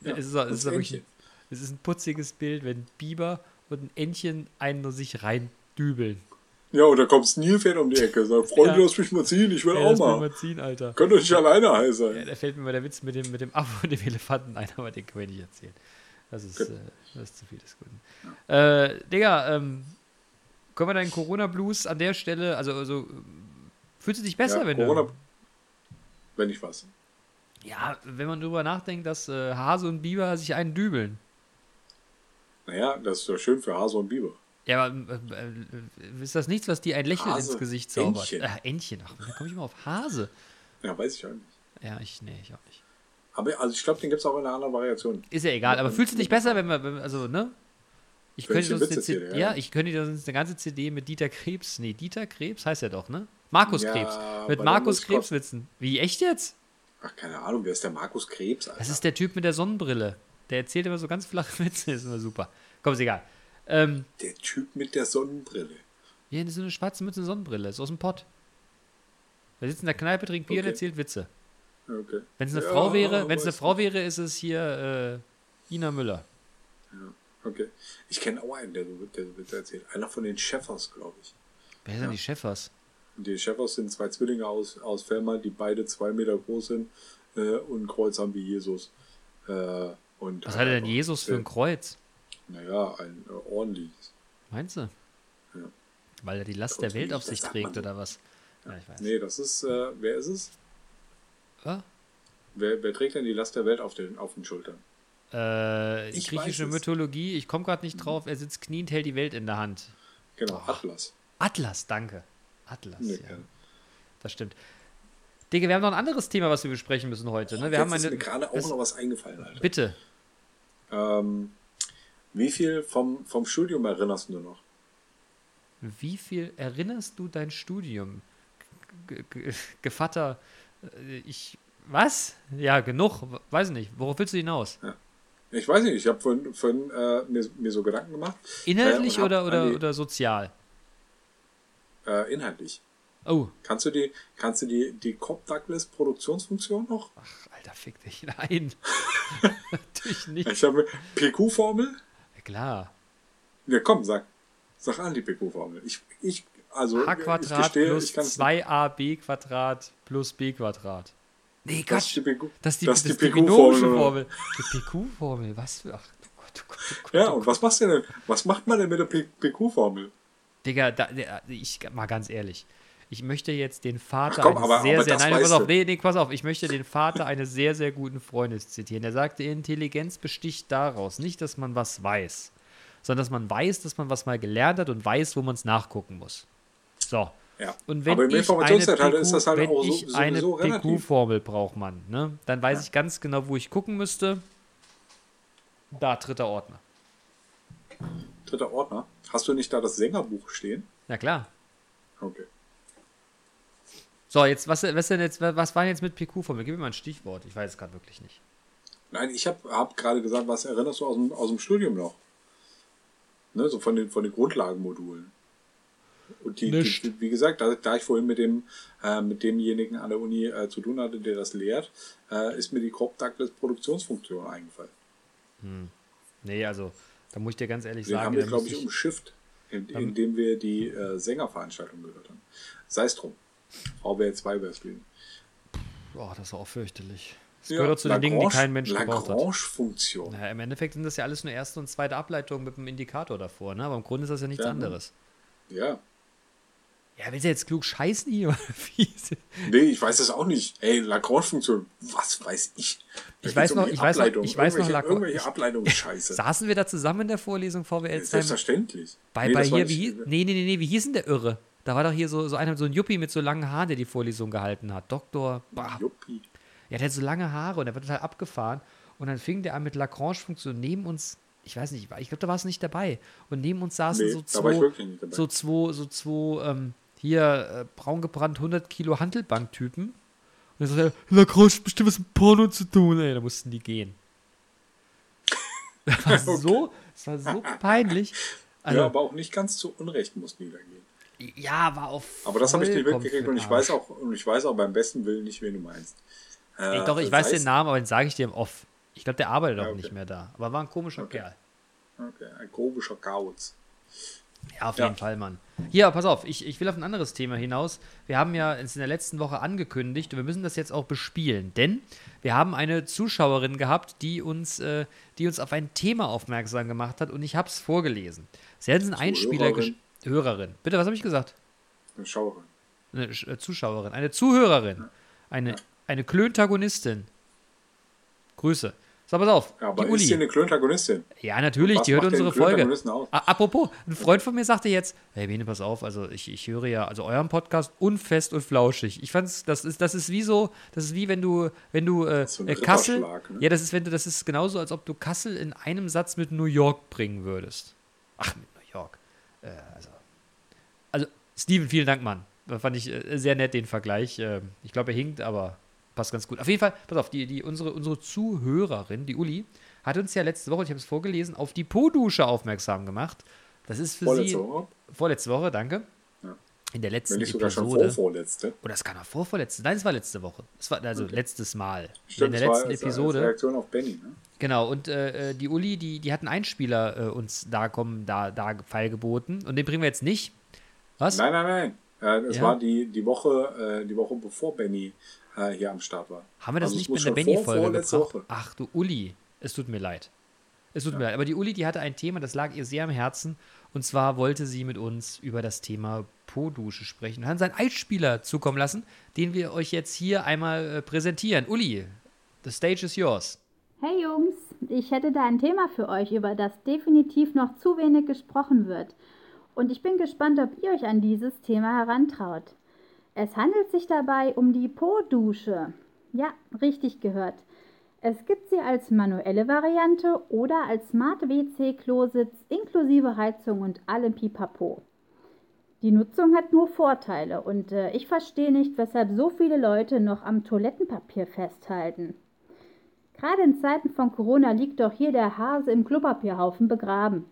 Ja, es, ist, es, ist wirklich, es ist ein putziges Bild, wenn Biber und ein Entchen einen nur sich reindübeln. Ja, und da kommt das Nilpferd um die Ecke. Sagt, Freunde, Ja. lass mich mal ziehen, ich will Ja, auch das will mal. man ziehen, Alter. Könnt ihr nicht alleine Ja, sein. da fällt mir mal der Witz mit dem, mit dem Affe und dem Elefanten ein, aber den können wir nicht erzählen. Das ist, Gut. äh, das ist zu viel des Guten. Äh, Digga, ähm, können wir deinen Corona-Blues an der Stelle, also, also fühlst du dich besser, Ja, wenn Corona, du. wenn ich was. Ja, wenn man drüber nachdenkt, dass äh, Hase und Biber sich einen dübeln. Naja, das ist doch schön für Hase und Biber. Ja, aber äh, äh, ist das nichts, was dir ein Lächeln Hase, ins Gesicht zaubert? Entchen. Äh, Entchen, ach, da komme ich mal auf Hase. Ja, weiß ich auch nicht. Ja, ich, nee, ich auch nicht. Aber also ich glaube, den gibt es auch in einer anderen Variation. Ist ja egal, aber fühlst du dich besser, wenn wir, wenn wir also, ne? Ich könnte sonst eine CD, ja. ja. ich könnte dir sonst eine ganze CD mit Dieter Krebs, nee, Dieter Krebs heißt er doch, ne? Markus Ja, Krebs. Mit Markus Krebs Witzen. Wie, echt jetzt? Ach, keine Ahnung, wer ist der Markus Krebs? Alter? Das ist der Typ mit der Sonnenbrille. Der erzählt immer so ganz flache Witze, ist immer super. Komm, ist egal. Ähm, der Typ mit der Sonnenbrille. hier ist so eine schwarze Mütze, eine Sonnenbrille, ist aus dem Pott. Der sitzt in der Kneipe, trinkt Bier und Okay. erzählt Witze. Okay. Wenn es eine Ja, Frau wäre, wenn es eine Frau wäre, ist es hier äh, Ina Müller. Okay. Ich kenne auch einen, der so, der so Witze erzählt. Einer von den Schäffers, glaube ich. Wer sind die Chefers? Und die Schäffers sind zwei Zwillinge aus, aus Fellmann, die beide zwei Meter groß sind äh, und ein Kreuz haben wie Jesus. Äh, und Was hat denn einfach Jesus für ein Kreuz? Naja, ein äh, ordentliches. Meinst du? Ja. Weil er die Last der Welt auf sich trägt oder was? Ja, ich weiß. Nee, das ist, äh, wer ist es? Ah, Wer, wer trägt denn die Last der Welt auf den, auf den Schultern? Äh, Ich griechische. Mythologie, ich komme gerade nicht drauf. Er sitzt kniend, hält die Welt in der Hand. Genau, Atlas. Atlas, danke. Atlas, Nee, ja. Das stimmt. Digga, wir haben noch ein anderes Thema, was wir besprechen müssen heute. Ne? Wir Jetzt haben ist eine. mir gerade auch was- noch was eingefallen, Alter. Bitte. Ähm, wie viel vom, vom Studium erinnerst du noch? Wie viel erinnerst du dein Studium? G G Gevatter, äh, ich. Was? Ja, genug. Weiß nicht. Worauf willst du hinaus? Ich weiß nicht, ich habe vorhin, vorhin äh, mir, mir so Gedanken gemacht. Inhaltlich Äh, oder, oder, die- oder sozial? Äh, inhaltlich. Oh, Kannst du die, kannst du die, die Cobb Douglas Produktionsfunktion noch? ach, Alter, fick dich. Nein. Natürlich nicht. Ich habe PQ-Formel. Klar. Ja, komm, sag. Sag an die PQ-Formel. Ich, ich, also, a ich Quadrat gestehe, plus ich kann's- 2ab Quadrat plus b Quadrat. Nee, Das Quatsch. ist die PQ. Das ist die, das das ist die die binomische PQ-Formel. Formel. Die PQ-Formel, was für. Ach, oh Gott, oh Gott, oh Gott. Ja, oh und was machst du denn? Was macht man denn mit der PQ-Formel? Digga, da, ich mal ganz ehrlich. Ich möchte jetzt den Vater Ach komm, eines aber- sehr, aber sehr, nein, pass auf, nee, nee, pass auf, ich möchte den Vater eines sehr, sehr guten Freundes zitieren. Er sagte, Intelligenz besticht daraus, nicht, dass man was weiß, sondern dass man weiß, dass man was mal gelernt hat und weiß, wo man es nachgucken muss. So. Ja. Und wenn aber im ich eine ist das halt wenn auch so, ich eine. PQ-Formel braucht man, ne? Dann weiß ich ganz genau, wo ich gucken müsste. Da, dritter Ordner. Dritter Ordner. Hast du nicht da das Sängerbuch stehen? Na klar. Okay. So, jetzt, was, was, denn jetzt, was war denn jetzt mit PQ von mir? Gib mir mal ein Stichwort. Ich weiß es gerade wirklich nicht. Nein, ich habe hab gerade gesagt, was erinnerst du aus dem, aus dem Studium noch? Ne, so von den, von den Grundlagenmodulen. Und die, Nicht. die, wie gesagt, da, da ich vorhin mit dem äh, mit demjenigen an der Uni äh, zu tun hatte, der das lehrt, äh, ist mir die Crop Douglas Produktionsfunktion eingefallen. Nee, also, da muss ich dir ganz ehrlich Den sagen, haben wir, glaube ich, umschifft, in, indem wir die äh, Sängerveranstaltung gehört haben. Sei es drum. VWL 2 Wrestling. Boah, das war auch fürchterlich. Das gehört auch zu den Dingen, die kein Mensch gebraucht hat. Lagrange-Funktion. Naja, im Endeffekt sind das ja alles nur erste und zweite Ableitungen mit einem Indikator davor, ne? Aber im Grunde ist das ja nichts Ja. anderes. Ja. Ja, willst du jetzt klug scheißen hier? oder wie? Nee, ich weiß das auch nicht. Ey, Lagrange-Funktion, was weiß ich? Da Ich weiß geht's noch- ich weiß noch- ich weiß noch Lagrange- irgendwelche Ableitungen scheiße. Saßen wir da zusammen in der Vorlesung VWL 2? Selbstverständlich. Bei, Nee, bei hier, wie nee, nee, nee, wie hieß denn der Irre? Da war doch hier so, so einer, so ein Juppie mit so langen Haaren, der die Vorlesung gehalten hat. Doktor, bah. Juppie. Ja, der hat so lange Haare und der wird total abgefahren. Und dann fing der an mit Lagrange-Funktion neben uns. Ich weiß nicht, ich glaube, da warst du nicht dabei. Und neben uns saßen Nee, so da war zwei, so zwei, so zwei, ähm, hier äh, braun gebrannt 100 Kilo Handelbank-Typen. Und er sagte, Lagrange hat bestimmt was mit Porno zu tun, ey. Da mussten die gehen. Das war so, das war so peinlich. Also, ja, aber auch nicht ganz zu Unrecht muss niedergehen. Ja, war auf. Aber das habe ich nicht vollkommen mitgekriegt und ich den weiß auch, und ich weiß auch beim besten Willen nicht, wen du meinst. Äh, Ich, doch, ich weiß den heißt- Namen, aber den sage ich dir im Off. Ich glaube, der arbeitet auch Ja, okay. nicht mehr da. Aber war ein komischer Kerl. Okay, ein komischer Kauz. Ja, auf Ja. jeden Fall, Mann. Hier, pass auf, ich, ich will auf ein anderes Thema hinaus. Wir haben ja es in der letzten Woche angekündigt und wir müssen das jetzt auch bespielen, denn wir haben eine Zuschauerin gehabt, die uns, äh, die uns auf ein Thema aufmerksam gemacht hat und ich habe es vorgelesen. Sie hat einen Einspieler gesch- Hörerin. Bitte, was habe ich gesagt? Eine Schauerin. Eine Sch- äh, Zuschauerin, eine Zuhörerin, eine, eine Klöntagonistin. Grüße. So, pass auf. Ja, aber die ist sie Uli. eine Klöntagonistin? Ja, natürlich, Was die hört unsere Folge. Apropos, ein Freund von mir sagte jetzt, hey Bene, pass auf, also ich, ich höre ja, also euren Podcast unfest und flauschig. Ich fand's, das ist, das ist wie so, das ist wie wenn du, wenn du äh, So äh, Kassel, ne? ja, das ist, wenn du, das ist genauso, als ob du Kassel in einem Satz mit New York bringen würdest. Ach, mit New York. Äh, also, also, Steven, vielen Dank, Mann. Da fand ich äh, sehr nett den Vergleich. Äh, ich glaube, er hinkt, aber passt ganz gut. Auf jeden Fall, pass auf, die, die, unsere, unsere Zuhörerin, die Uli, hat uns ja letzte Woche, ich habe es vorgelesen, auf die Po-Dusche aufmerksam gemacht. Das ist für Vorletzte sie. Woche? Vorletzte Woche, danke. Ja. In der letzten Wenn nicht sogar schon Episode. vor vorletzte. Oder es kann auch vorvorletzte. Nein, es war letzte Woche. Es war also letztes Mal. Stimmt, in der letzten war Episode. Reaktion auf Benny, ne? Genau, und äh, äh, die Uli, die, die hat einen Einspieler äh, uns da kommen, da, da feilgeboten. Und den bringen wir jetzt nicht. Was? Nein, nein, nein. Äh, es Ja? war die, die, Woche, äh, die Woche bevor Benny äh, hier am Start war. Haben wir das Also nicht mit der schon vor- Benny-Folge gebracht? Woche. Ach du Uli, es tut mir leid. Es tut mir leid. Aber die Uli, die hatte ein Thema, das lag ihr sehr am Herzen. Und zwar wollte sie mit uns über das Thema Po-Dusche sprechen. Und hat uns einen Einspieler zukommen lassen, den wir euch jetzt hier einmal äh, präsentieren. Uli, the stage is yours. Hey Jungs, ich hätte da ein Thema für euch, über das definitiv noch zu wenig gesprochen wird. Und ich bin gespannt, ob ihr euch an dieses Thema herantraut. Es handelt sich dabei um die Po-Dusche. Ja, richtig gehört. Es gibt sie als manuelle Variante oder als Smart WC-Klositz inklusive Heizung und allem Pipapo. Die Nutzung hat nur Vorteile und äh, ich verstehe nicht, weshalb so viele Leute noch am Toilettenpapier festhalten. Gerade in Zeiten von Corona liegt doch hier der Hase im Klopapierhaufen begraben.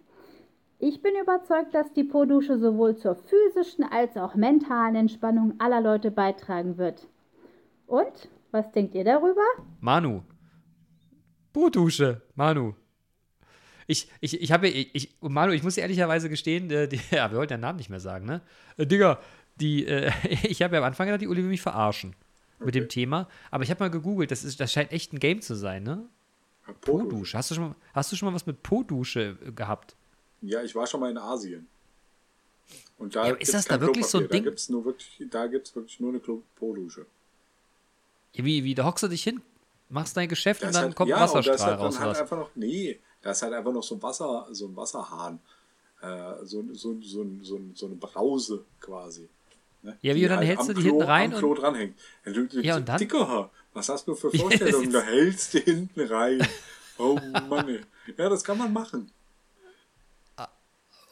Ich bin überzeugt, dass die Po-Dusche sowohl zur physischen als auch mentalen Entspannung aller Leute beitragen wird. Und, was denkt ihr darüber? Manu. Po-Dusche, Manu. Ich, ich, ich habe, ich, ich, Manu, ich muss dir ehrlicherweise gestehen, äh, die, ja, wir wollten den Namen nicht mehr sagen, ne? Äh, Digga, die, äh, ich habe ja am Anfang gedacht, die Uli will mich verarschen mit dem Thema, aber ich habe mal gegoogelt, das, ist, das scheint echt ein Game zu sein, ne? Po-Dusche. Hast du, schon mal, hast du schon mal was mit Po-Dusche äh, gehabt? Ja, ich war schon mal in Asien. Und da Ja, ist das da wirklich so ein. Ding? Da gibt's nur wirklich, da gibt's wirklich nur eine Klo- Po-Dusche. Ja, wie, wie, da hockst du dich hin, machst dein Geschäft Da und dann halt- kommt ja, Wasserstrahl halt dann raus. halt einfach noch, nee, da ist halt einfach noch so ein Wasser, so ein Wasserhahn. Äh, so, so, so, so, so eine Brause quasi. Ne? Ja, wie, und dann hältst am du die Klo, hinten rein Am Klo und- dranhängt. Ja, du, du, Ja, und dann? Dicker, was hast du für das Vorstellungen? da hältst du hinten rein. Oh Mann, ey. Ja, das kann man machen.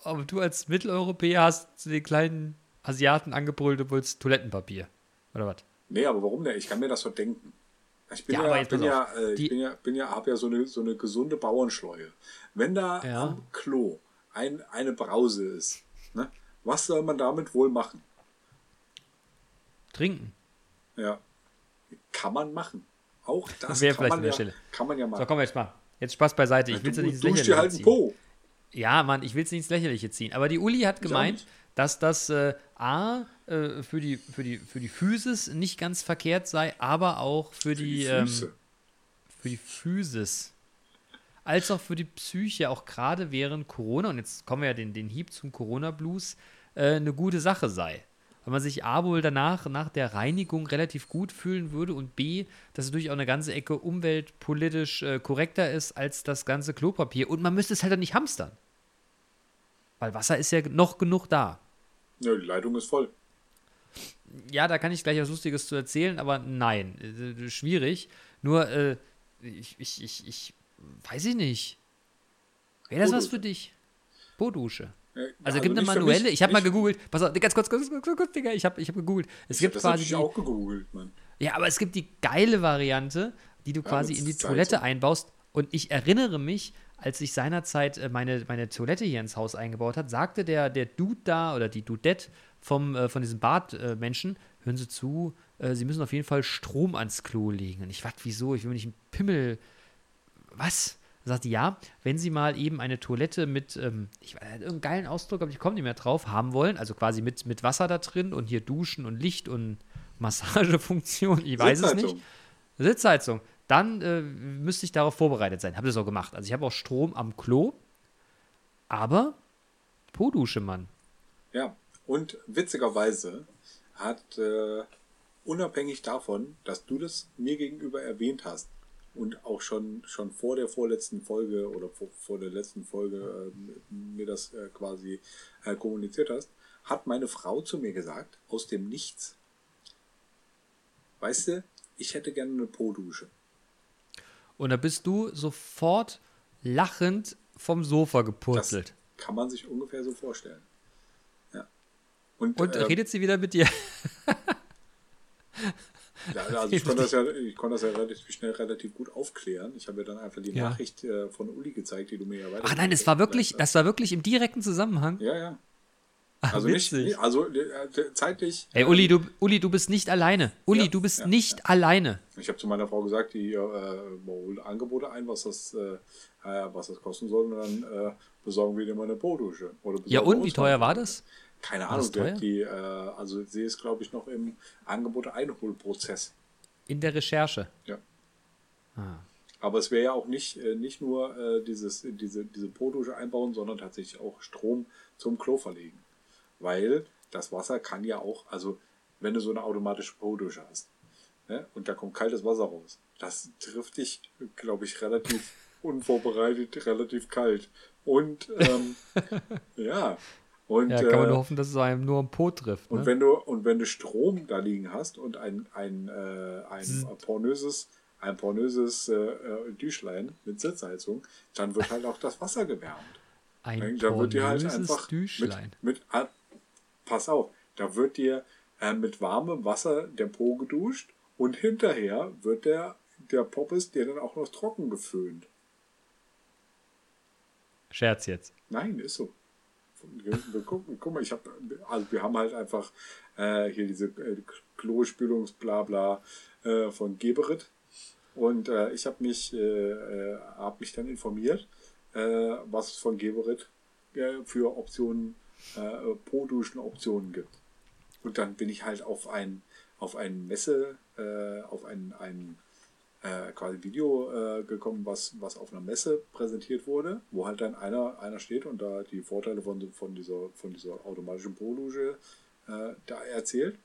Aber du als Mitteleuropäer hast den kleinen Asiaten angebrülltes Toilettenpapier. Oder was? Nee, aber warum denn? Ich kann mir das doch denken. Ich bin Ja, ja, bin ja, äh, ich bin ja, bin ja, habe ja so eine, so eine gesunde Bauernschleue. Wenn da Ja. am Klo ein, eine Brause ist, ne, was soll man damit wohl machen? Trinken. Ja, kann man machen. Auch das Wäre kann vielleicht man, an der ja, Stelle. kann man ja So, machen. komm jetzt mal. Jetzt Spaß beiseite. Ich will es ja nicht ins Lächerliche dir halt ziehen. Po. Ja, Mann, ich will es nicht ins Lächerliche ziehen. Aber die Uli hat gemeint, dass das äh, A äh, für, die, für, die, für die Physis nicht ganz verkehrt sei, aber auch für, die, Die ähm, für die Physis. Als auch für die Psyche, auch gerade während Corona, und jetzt kommen wir ja den, den Hieb zum Corona-Blues, äh, eine gute Sache sei. Weil man sich A wohl danach, nach der Reinigung relativ gut fühlen würde und B, dass es durch auch eine ganze Ecke umweltpolitisch äh, korrekter ist als das ganze Klopapier. Und man müsste es halt dann nicht hamstern. Weil Wasser ist ja noch genug da. Ja, die Leitung ist voll. Ja, da kann ich gleich was Lustiges zu erzählen, aber nein, äh, schwierig. Nur, äh, ich, ich, ich, ich, weiß ich nicht. Wäre das was für dich? Po-Dusche. Ja, Also, gibt eine manuelle, mich, ich habe mal gegoogelt, pass auf, ganz kurz, kurz, kurz, kurz, Digga, ich habe ich hab gegoogelt. Es Ich gibt habe das quasi die, auch gegoogelt, Mann. ja, aber es gibt die geile Variante, die du quasi mit in die. Toilette einbaust. Und ich erinnere mich, als ich seinerzeit äh, meine, meine Toilette hier ins Haus eingebaut hat, sagte der, der Dude da oder die Dudette vom, äh, von diesem Badmenschen, hören Sie zu, äh, Sie müssen auf jeden Fall Strom ans Klo legen. Und ich, was, wieso? Ich will mir nicht einen Pimmel. Was? Sagte, ja, wenn Sie mal eben eine Toilette mit, ähm, ich weiß, irgendeinen geilen Ausdruck, aber ich komme nicht mehr drauf, haben wollen, also quasi mit, mit Wasser da drin und hier Duschen und Licht und Massagefunktion, ich weiß es nicht. Sitzheizung. Sitzheizung. Dann äh, müsste ich darauf vorbereitet sein. Habe das auch gemacht. Also ich habe auch Strom am Klo, aber Po-Dusche, Mann. Ja, und witzigerweise hat äh, unabhängig davon, dass du das mir gegenüber erwähnt hast und auch schon, schon vor der vorletzten Folge oder vor, vor der letzten Folge äh, mir das äh, quasi äh, kommuniziert hast, hat meine Frau zu mir gesagt, aus dem Nichts, weißt du, ich hätte gerne eine Po-Dusche. Und da bist du sofort lachend vom Sofa Das gepurzelt. kann man sich ungefähr so vorstellen. Ja. Und, Und ähm, redet sie wieder mit dir? Ja, also ich konnte das ja, ich konnte das ja relativ schnell relativ gut aufklären. Ich habe ja dann einfach die Ja. Nachricht äh, von Uli gezeigt, die du mir ja weiter. Ach nein, es war wirklich, das war wirklich im direkten Zusammenhang. Ja, ja. Ach, Also witzig. nicht- also äh, zeitlich. Ey, Uli, du, Uli, du bist nicht alleine. Uli, Ja, du bist ja, nicht alleine. Ich habe zu meiner Frau gesagt, die äh, holt Angebote ein, was das, äh, äh, was das kosten soll, und dann äh, besorgen wir dir mal eine Po-Dusche. Ja, und wie teuer war das? Keine Ahnung. teuer? Die, äh, also sie ist, glaube ich, noch im Angebote-Einholprozess. In der Recherche. Ja. Ah. Aber es wäre ja auch nicht, äh, nicht nur äh, dieses, diese, diese Po-Dusche einbauen, sondern tatsächlich auch Strom zum Klo verlegen. Weil das Wasser kann ja auch, also wenn du so eine automatische Po-Dusche hast ne, und da kommt kaltes Wasser raus, das trifft dich, glaube ich, relativ unvorbereitet, relativ kalt. Und ähm, ja, und, Ja, kann man äh, nur hoffen, dass es einem nur am Po trifft. und Ne? wenn du und wenn du Strom da liegen hast und ein ein äh, ein pornöses ein pornöses äh, äh, Düschlein mit Sitzheizung, dann wird halt auch das Wasser gewärmt. Ein da wird dir halt pornöses einfach Düschlein. mit, mit ah, pass auf, da wird dir äh, mit warmem Wasser der Po geduscht und hinterher wird der der Poppes dir dann auch noch trocken geföhnt. Scherz jetzt. Nein, ist so. Wir, gucken, guck mal, ich habe, also wir haben halt einfach äh, hier diese äh, Klospülungsblabla äh, von Geberit und äh, ich habe mich, äh, äh, hab mich dann informiert, äh, was es von Geberit äh, für Optionen, äh, Po-Duschen-Optionen gibt. Und dann bin ich halt auf ein, auf ein Messe, auf ein, ein äh, quasi Video äh, gekommen, was, was auf einer Messe präsentiert wurde, wo halt dann einer, einer steht und da die Vorteile von, von, dieser, von dieser automatischen Po-Dusche äh, da erzählt.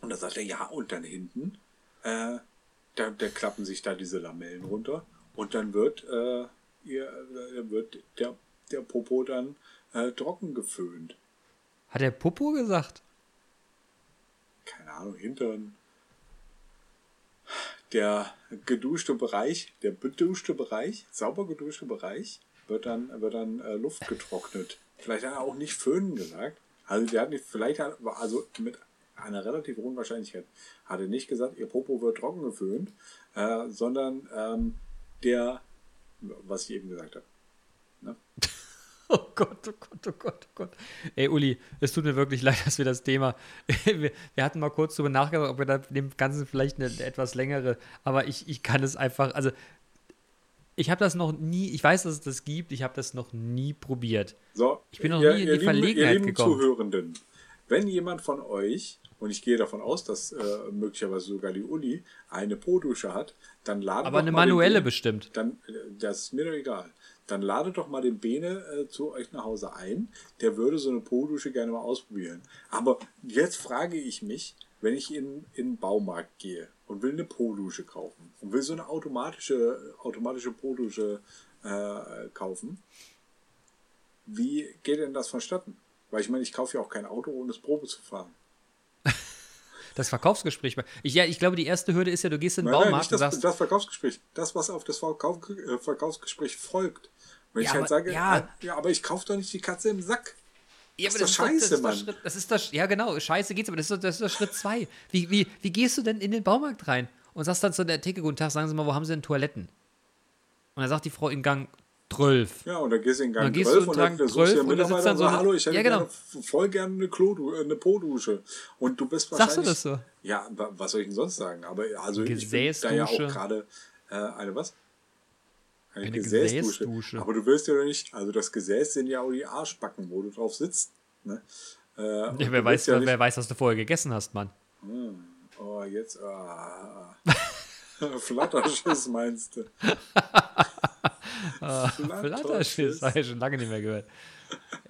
Und da sagt er, ja, und dann hinten, äh, da, da klappen sich da diese Lamellen runter und dann wird, äh, ihr, äh, wird der, der Popo dann trocken geföhnt. Hat der Popo gesagt? keine Ahnung, Hintern. Der geduschte Bereich, der beduschte Bereich, sauber geduschte Bereich, wird dann, wird dann äh, Luft getrocknet. Vielleicht hat er auch nicht föhnen gesagt, Also der hat nicht, vielleicht, hat, also mit einer relativ hohen Wahrscheinlichkeit, hat er nicht gesagt, ihr Popo wird trocken geföhnt, äh, sondern ähm, der, was ich eben gesagt habe. Ne? Oh Gott, oh Gott, oh Gott, oh Gott. Ey, Uli, es tut mir wirklich leid, dass wir das Thema. wir, wir, hatten mal kurz darüber nachgedacht, ob wir da dem Ganzen vielleicht eine, eine etwas längere. Aber ich, ich kann es einfach. Also, ich habe das noch nie. Ich weiß, dass es das gibt. Ich habe das noch nie probiert. So, ich bin noch ihr, nie in die lieben, Verlegenheit ihr lieben gekommen. Zuhörenden, wenn jemand von euch und ich gehe davon aus, dass äh, möglicherweise sogar die Uli eine Po-Dusche hat, dann ladet Aber doch eine manuelle bestimmt. Dann, äh, das ist mir doch egal. Dann ladet doch mal den Bene äh, zu euch nach Hause ein. Der würde so eine Po-Dusche gerne mal ausprobieren. Aber jetzt frage ich mich, wenn ich in, in den Baumarkt gehe und will eine Po-Dusche kaufen und will so eine automatische, automatische Po-Dusche äh, kaufen, wie geht denn das vonstatten? Weil ich meine, ich kaufe ja auch kein Auto, ohne es Probe zu fahren. Das Verkaufsgespräch. Ich, ja, ich glaube, die erste Hürde ist ja, du gehst in den Nein, nein, Baumarkt und das, sagst. das Verkaufsgespräch. Das, was auf das Verkauf, äh, Verkaufsgespräch folgt. Wenn Ja, ich halt aber- sage, ja. ja. ja, aber ich kaufe doch nicht die Katze im Sack. Ja, Das aber ist das doch ist scheiße, das ist Mann. Schritt, das ist doch, ja genau, scheiße geht's, aber das ist doch, das ist doch Schritt zwei. Wie, wie, wie gehst du denn in den Baumarkt rein und sagst dann zu der Theke, guten Tag, sagen Sie mal, wo haben Sie denn Toiletten? Und dann sagt die Frau in Gang 12. Ja, und dann gehst du in Gang gehst 12 du und dann, dann suchst 12 du und sitzt Mitarbeiter dann und so sagst, eine- hallo, ich hätte Ja, genau. gerne voll gerne eine, Klo, eine Po-Dusche. Und du bist wahrscheinlich... Sagst du das so? Ja, wa- was soll ich denn sonst sagen? Aber also ich bin da ja auch gerade äh, eine was? Eine Gesäßdusche. Aber du willst ja doch nicht... Also das Gesäß sind ja auch die Arschbacken, wo du drauf sitzt. Ne? Äh, Ja, wer, weiß, ja wer, wer weiß, was du vorher gegessen hast, Mann. Oh, jetzt. Ah. Flatterschiss meinst du? Flatterschiss, habe ich schon lange nicht mehr gehört.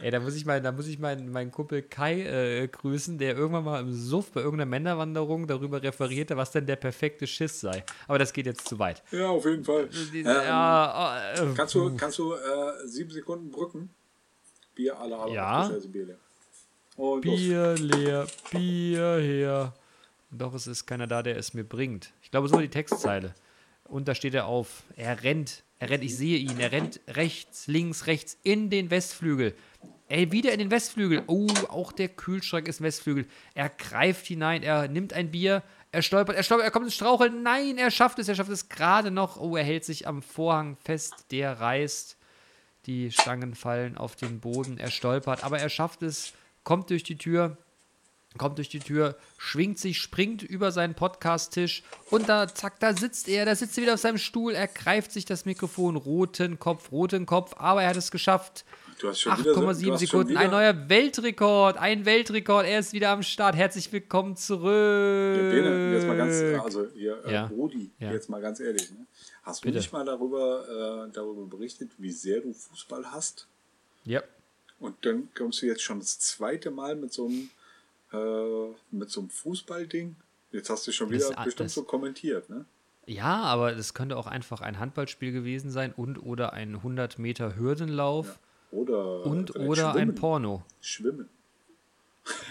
Ey, da muss ich, mal, da muss ich meinen, meinen Kumpel Kai äh, grüßen, der irgendwann mal im Suff bei irgendeiner Männerwanderung darüber referierte, was denn der perfekte Schiss sei. Aber das geht jetzt zu weit. Ja, auf jeden Fall. Ähm, ja, äh, Kannst du, kannst du äh, sieben Sekunden brücken? Bier alle alle Ja. Bier leer. Und los. Bier leer, Bier her. Doch es ist keiner da, der es mir bringt. Ich glaube, so die Textzeile. Und da steht er auf. Er rennt, er rennt, ich sehe ihn, er rennt rechts, links, rechts in den Westflügel. Ey, wieder in den Westflügel. Oh, auch der Kühlschrank ist Westflügel. Er greift hinein, er nimmt ein Bier, er stolpert, er stolpert, er kommt ins Straucheln. Nein, er schafft es, er schafft es gerade noch. Oh, er hält sich am Vorhang fest, der reißt. Die Stangen fallen auf den Boden, er stolpert, aber er schafft es, kommt durch die Tür, kommt durch die Tür, schwingt sich, springt über seinen Podcast-Tisch und da, zack, da sitzt er, da sitzt er wieder auf seinem Stuhl, er greift sich das Mikrofon, roten Kopf, roten Kopf, aber er hat es geschafft. Du hast schon wieder so- du 8,7 hast schon Sekunden, ein neuer Weltrekord, ein Weltrekord, er ist wieder am Start. Herzlich willkommen zurück. Ja, Bene, jetzt mal ganz, also ihr äh, Ja. Brudi, Ja. jetzt mal ganz ehrlich, ne? Hast du Bitte. nicht mal darüber, äh, darüber berichtet, wie sehr du Fußball hast? Ja. Und dann kommst du jetzt schon das zweite Mal mit so einem, äh, mit so einem Fußballding. Jetzt hast du schon Das- wieder bestimmt das- so kommentiert, ne? Ja, aber es könnte auch einfach ein Handballspiel gewesen sein und oder ein 100 Meter Hürdenlauf Oder und oder ein Schwimmen. Porno. Schwimmen.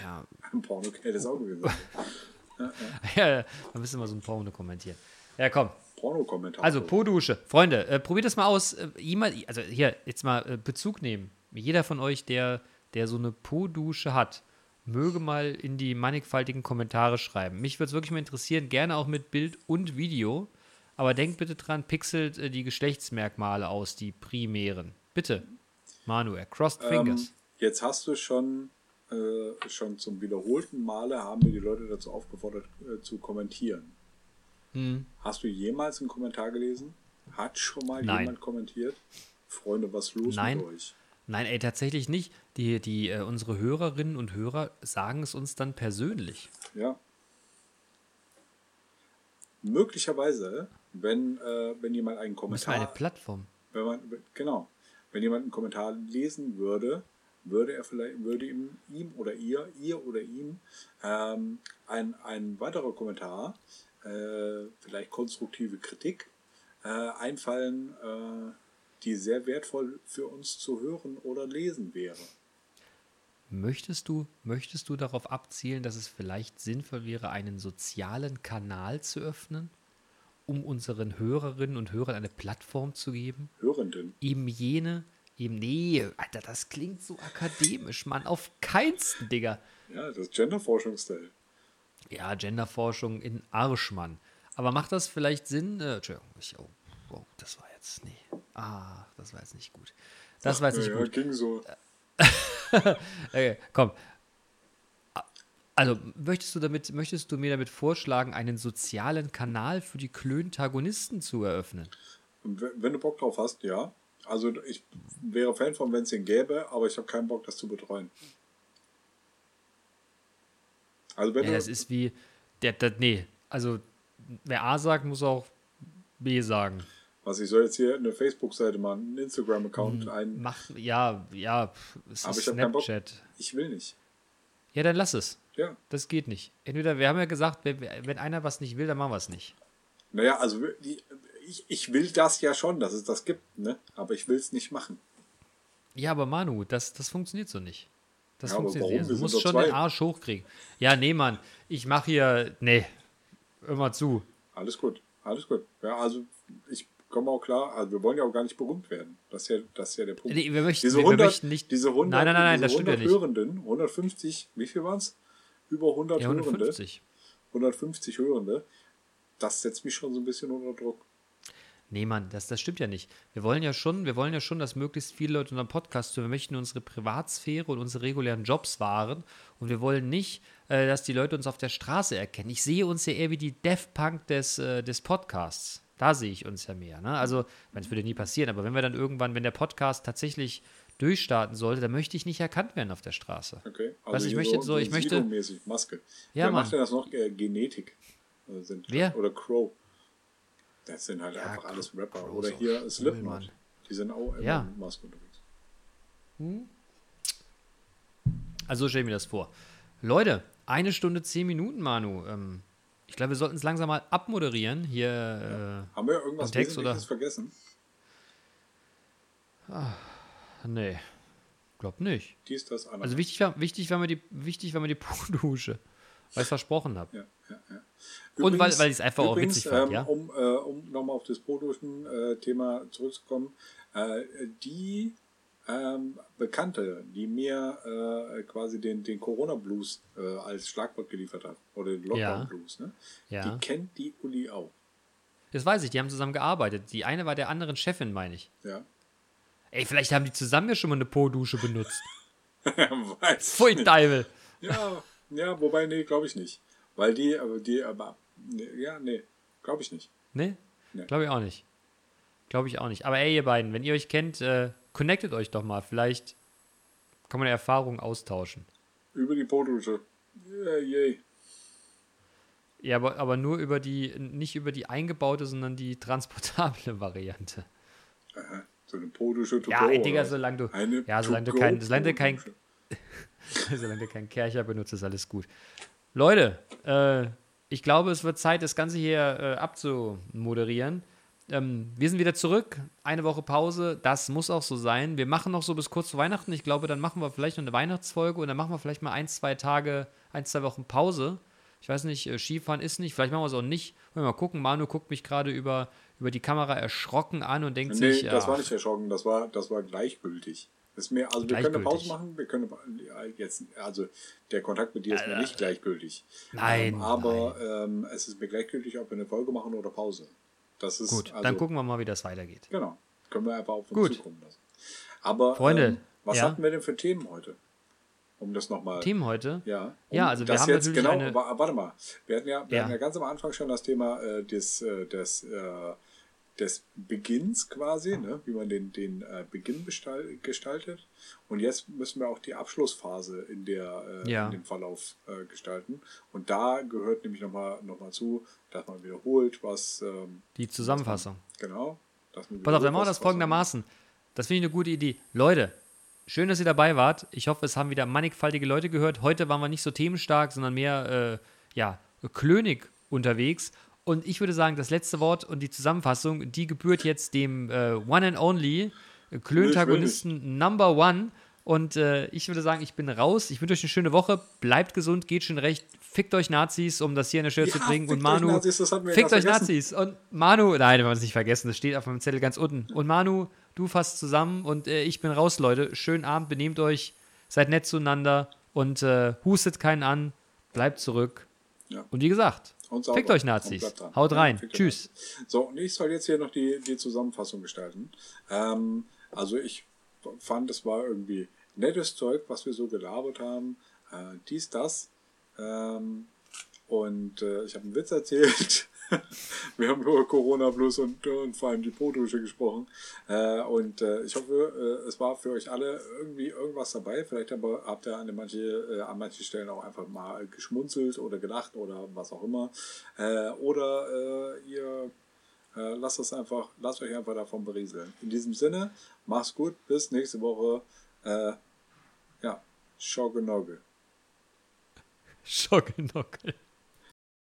Ja, Ein Porno hätte es auch gewesen. ja, da müssen wir so ein Porno kommentieren. Ja, komm. Porno-Kommentar. Also Po-Dusche. Freunde, äh, probiert das mal aus. Äh, jemand, also hier, jetzt mal äh, Bezug nehmen. Jeder von euch, der, der so eine Po-Dusche hat, möge mal in die mannigfaltigen Kommentare schreiben. Mich würde es wirklich mal interessieren, gerne auch mit Bild und Video. Aber denkt bitte dran, pixelt äh, die Geschlechtsmerkmale aus, die primären. Bitte. Manuel, crossed ähm, fingers. jetzt hast du schon, äh, schon zum wiederholten Male haben wir die Leute dazu aufgefordert, äh, zu kommentieren. Hm. Hast du jemals einen Kommentar gelesen? Hat schon mal Nein. jemand kommentiert? Freunde, was los Nein. mit euch? Nein, ey, tatsächlich nicht. Die, die, äh, unsere Hörerinnen und Hörer sagen es uns dann persönlich. Ja. Möglicherweise, wenn, äh, wenn jemand einen Müssen wir Kommentar, eine Plattform. wenn man, genau, wenn jemand einen Kommentar lesen würde, würde er vielleicht, würde ihm, ihm oder ihr, ihr oder ihm, ähm, ein, ein weiterer Kommentar, äh, vielleicht konstruktive Kritik, äh, einfallen, äh, die sehr wertvoll für uns zu hören oder lesen wäre. Möchtest du, möchtest du darauf abzielen, dass es vielleicht sinnvoll wäre, einen sozialen Kanal zu öffnen, um unseren Hörerinnen und Hörern eine Plattform zu geben? Hörenden. Eben jene, Eben, nee, Alter, das klingt so akademisch, Mann. Auf keinsten, Digga. Ja, das ist Genderforschungsteil. Ja, Genderforschung in Arsch, Mann. Aber macht das vielleicht Sinn? Äh, Entschuldigung, ich, oh, oh, das war jetzt, nee. Ah, das war jetzt nicht gut. Das war jetzt nicht ja, gut. ging so. Okay, komm. Also, möchtest du, damit, möchtest du mir damit vorschlagen, einen sozialen Kanal für die Klöntagonisten zu eröffnen? Wenn du Bock drauf hast, ja. Also ich wäre Fan von, wenn es den gäbe, aber ich habe keinen Bock, das zu betreuen. Also wenn Ja, du, das ist wie, der, der, nee, also, wer A sagt, muss auch B sagen. Was ich soll jetzt hier eine Facebook-Seite machen, einen Instagram-Account ein. Mach, ja, ja, es Aber ist ich. Snapchat. Ich will nicht. Ja, dann lass es. Ja. Das geht nicht. Entweder, wir haben ja gesagt, wenn, wenn einer was nicht will, dann machen wir es nicht. Naja, also ich, ich will das ja schon, dass es das gibt, ne? Aber ich will es nicht machen. Ja, aber Manu, das, das funktioniert so nicht. Das Ja, funktioniert nicht. Also, Du musst schon zwei. den Arsch hochkriegen. Ja, nee, Mann. Ich mache hier. Nee. Immer zu. Alles gut, alles gut. Ja, also ich komme auch klar, also wir wollen ja auch gar nicht berühmt werden. Das ist ja, das ist ja der Punkt. Nee, wir möchten- diese wir 100, möchten nicht- Diese 100, Nein, nein, nein, nein, diese das stimmt ja 100 nicht. Hörenden, 150, wie viel waren es? Über 100 Ja, Hörende. 150. 150 Hörende. Das setzt mich schon so ein bisschen unter Druck. Nee, Mann, das, das stimmt ja nicht. Wir wollen ja schon, wir wollen ja schon, dass möglichst viele Leute unseren Podcast hören. Wir möchten unsere Privatsphäre und unsere regulären Jobs wahren. Und wir wollen nicht, äh, dass die Leute uns auf der Straße erkennen. Ich sehe uns ja eher wie die Def Punk des, äh, des Podcasts. Da sehe ich uns ja mehr. Ne? Also, es würde nie passieren, aber wenn wir dann irgendwann, wenn der Podcast tatsächlich durchstarten sollte, dann möchte ich nicht erkannt werden auf der Straße. Okay. Also du, ich möchte so- ich möchte- Maske. Ja, Wer Mann. macht denn das noch? Äh, Genetik. Also sind, Wer? Oder Crow. Das sind halt Ja, einfach Crow- alles Rapper. Crow oder hier Slipknot. Die sind auch immer Ja. mit Maske unterwegs. Also stell mir das vor. Leute, eine Stunde, zehn Minuten, Manu. Ähm, ich glaube, wir sollten es langsam mal abmoderieren. Hier, Haben wir irgendwas Text, Wesentliches oder? vergessen? äh, nee, glaub nicht. Dies, das, andere. Also wichtig war, wichtig war mir die, wichtig war mir die Po-Dusche, weil ich versprochen habe. Ja, ja, ja. Und weil- weil ich's einfach auch übrigens, witzig fand, ähm, ja? Um, äh, um nochmal auf das Produschen-Thema zurückzukommen, äh, die ähm, Bekannte, die mir äh, quasi den, den Corona-Blues äh, als Schlagwort geliefert hat, oder den. Lockdown-Blues, ne? Ja. die kennt die Uli auch. Das weiß ich, die haben zusammen gearbeitet. Die eine war der anderen Chefin, meine ich. Ja. Ey, vielleicht haben die zusammen ja schon mal eine Po-Dusche benutzt. Weiß Pfui. Teufel. Ja, ja, wobei, nee, glaube ich nicht. Weil die, aber die, aber, nee, ja, nee, glaube ich nicht. Ne? Nee. Glaube ich auch nicht. Glaube ich auch nicht. Aber ey, ihr beiden, wenn ihr euch kennt, äh, connectet euch doch mal. Vielleicht kann man Erfahrungen austauschen. Über die Podusche. Yeah, yay. Ja, aber, aber nur über die, nicht über die eingebaute, sondern die transportable Variante. Aha, so eine Podusche to Ja, ey, Digga, solange du- Eine ja, solange du kein- solange du kein-. Solange du keinen Kercher benutzt, ist alles gut. Leute, äh, ich glaube, es wird Zeit, das Ganze hier äh, abzumoderieren. Ähm, wir sind wieder zurück. Eine Woche Pause. Das muss auch so sein. Wir machen noch so bis kurz vor Weihnachten. Ich glaube, dann machen wir vielleicht noch eine Weihnachtsfolge und dann machen wir vielleicht mal ein, zwei Tage, ein, zwei Wochen Pause. Ich weiß nicht, äh, Skifahren ist nicht. Vielleicht machen wir es auch nicht. Wollen wir mal gucken. Manu guckt mich gerade über, über die Kamera erschrocken an und denkt Nee, sich, das ach, war nicht erschrocken, das war, das war gleichgültig. Ist mir, also wir können eine Pause machen, wir können jetzt, also der Kontakt mit dir ist mir nicht gleichgültig. Nein, Ähm, aber Ähm, es ist mir gleichgültig, ob wir eine Folge machen oder Pause. Das ist gut, also, dann gucken wir mal, wie das weitergeht. Genau, können wir einfach auf uns Gut. zukommen lassen. Aber Freunde, ähm, was ja? hatten wir denn für Themen heute? Um das nochmal. Themen heute? Ja, um Ja, also wir das haben jetzt natürlich genau, eine- wa- warte mal, wir hatten ja, wir Ja. hatten ja ganz am Anfang schon das Thema äh, des, äh, des, äh, des Beginns quasi, ne? wie man den, den äh, Beginn gestaltet. Und jetzt müssen wir auch die Abschlussphase in, der, äh, Ja. in dem Verlauf äh, gestalten. Und da gehört nämlich nochmal noch mal zu, dass man wiederholt, was ähm, Die Zusammenfassung. genau. dass man Pass auf, dann machen wir das man- folgendermaßen. Das finde ich eine gute Idee. Leute, schön, dass ihr dabei wart. Ich hoffe, es haben wieder mannigfaltige Leute gehört. Heute waren wir nicht so themenstark, sondern mehr, äh, ja, klönig unterwegs. Und ich würde sagen, das letzte Wort und die Zusammenfassung, die gebührt jetzt dem äh, One and Only, äh, Klöntagonisten Number One. Und äh, ich würde sagen, ich bin raus. Ich wünsche euch eine schöne Woche. Bleibt gesund, geht schon recht. fickt euch Nazis, um das hier in der Schule Ja, zu bringen. Und Manu, Nazis, fickt euch vergessen. Nazis. Und Manu, nein, wir haben es nicht vergessen, das steht auf meinem Zettel ganz unten. Und Manu, du fasst zusammen und äh, ich bin raus, Leute. Schönen Abend, benehmt euch, seid nett zueinander und äh, hustet keinen an, bleibt zurück. Ja. Und wie gesagt, Und sauber. fickt euch Nazis. Haut Ja, rein. euch Tschüss. So, und ich soll jetzt hier noch die, die Zusammenfassung gestalten. Ähm, also ich fand, es war irgendwie nettes Zeug, was wir so gelabert haben. Äh, dies, das. Ähm, und äh, ich habe einen Witz erzählt. wir haben über Corona Plus und, und vor allem die Po-Dusche gesprochen. Äh, und äh, ich hoffe, äh, es war für euch alle irgendwie irgendwas dabei. Vielleicht aber habt ihr an, manche, äh, an manchen Stellen auch einfach mal geschmunzelt oder gelacht oder was auch immer. Äh, oder äh, ihr lasst es einfach, lasst euch einfach davon berieseln. In diesem Sinne, mach's gut, bis nächste Woche. Ja, Schaugenogge. Schockenockel.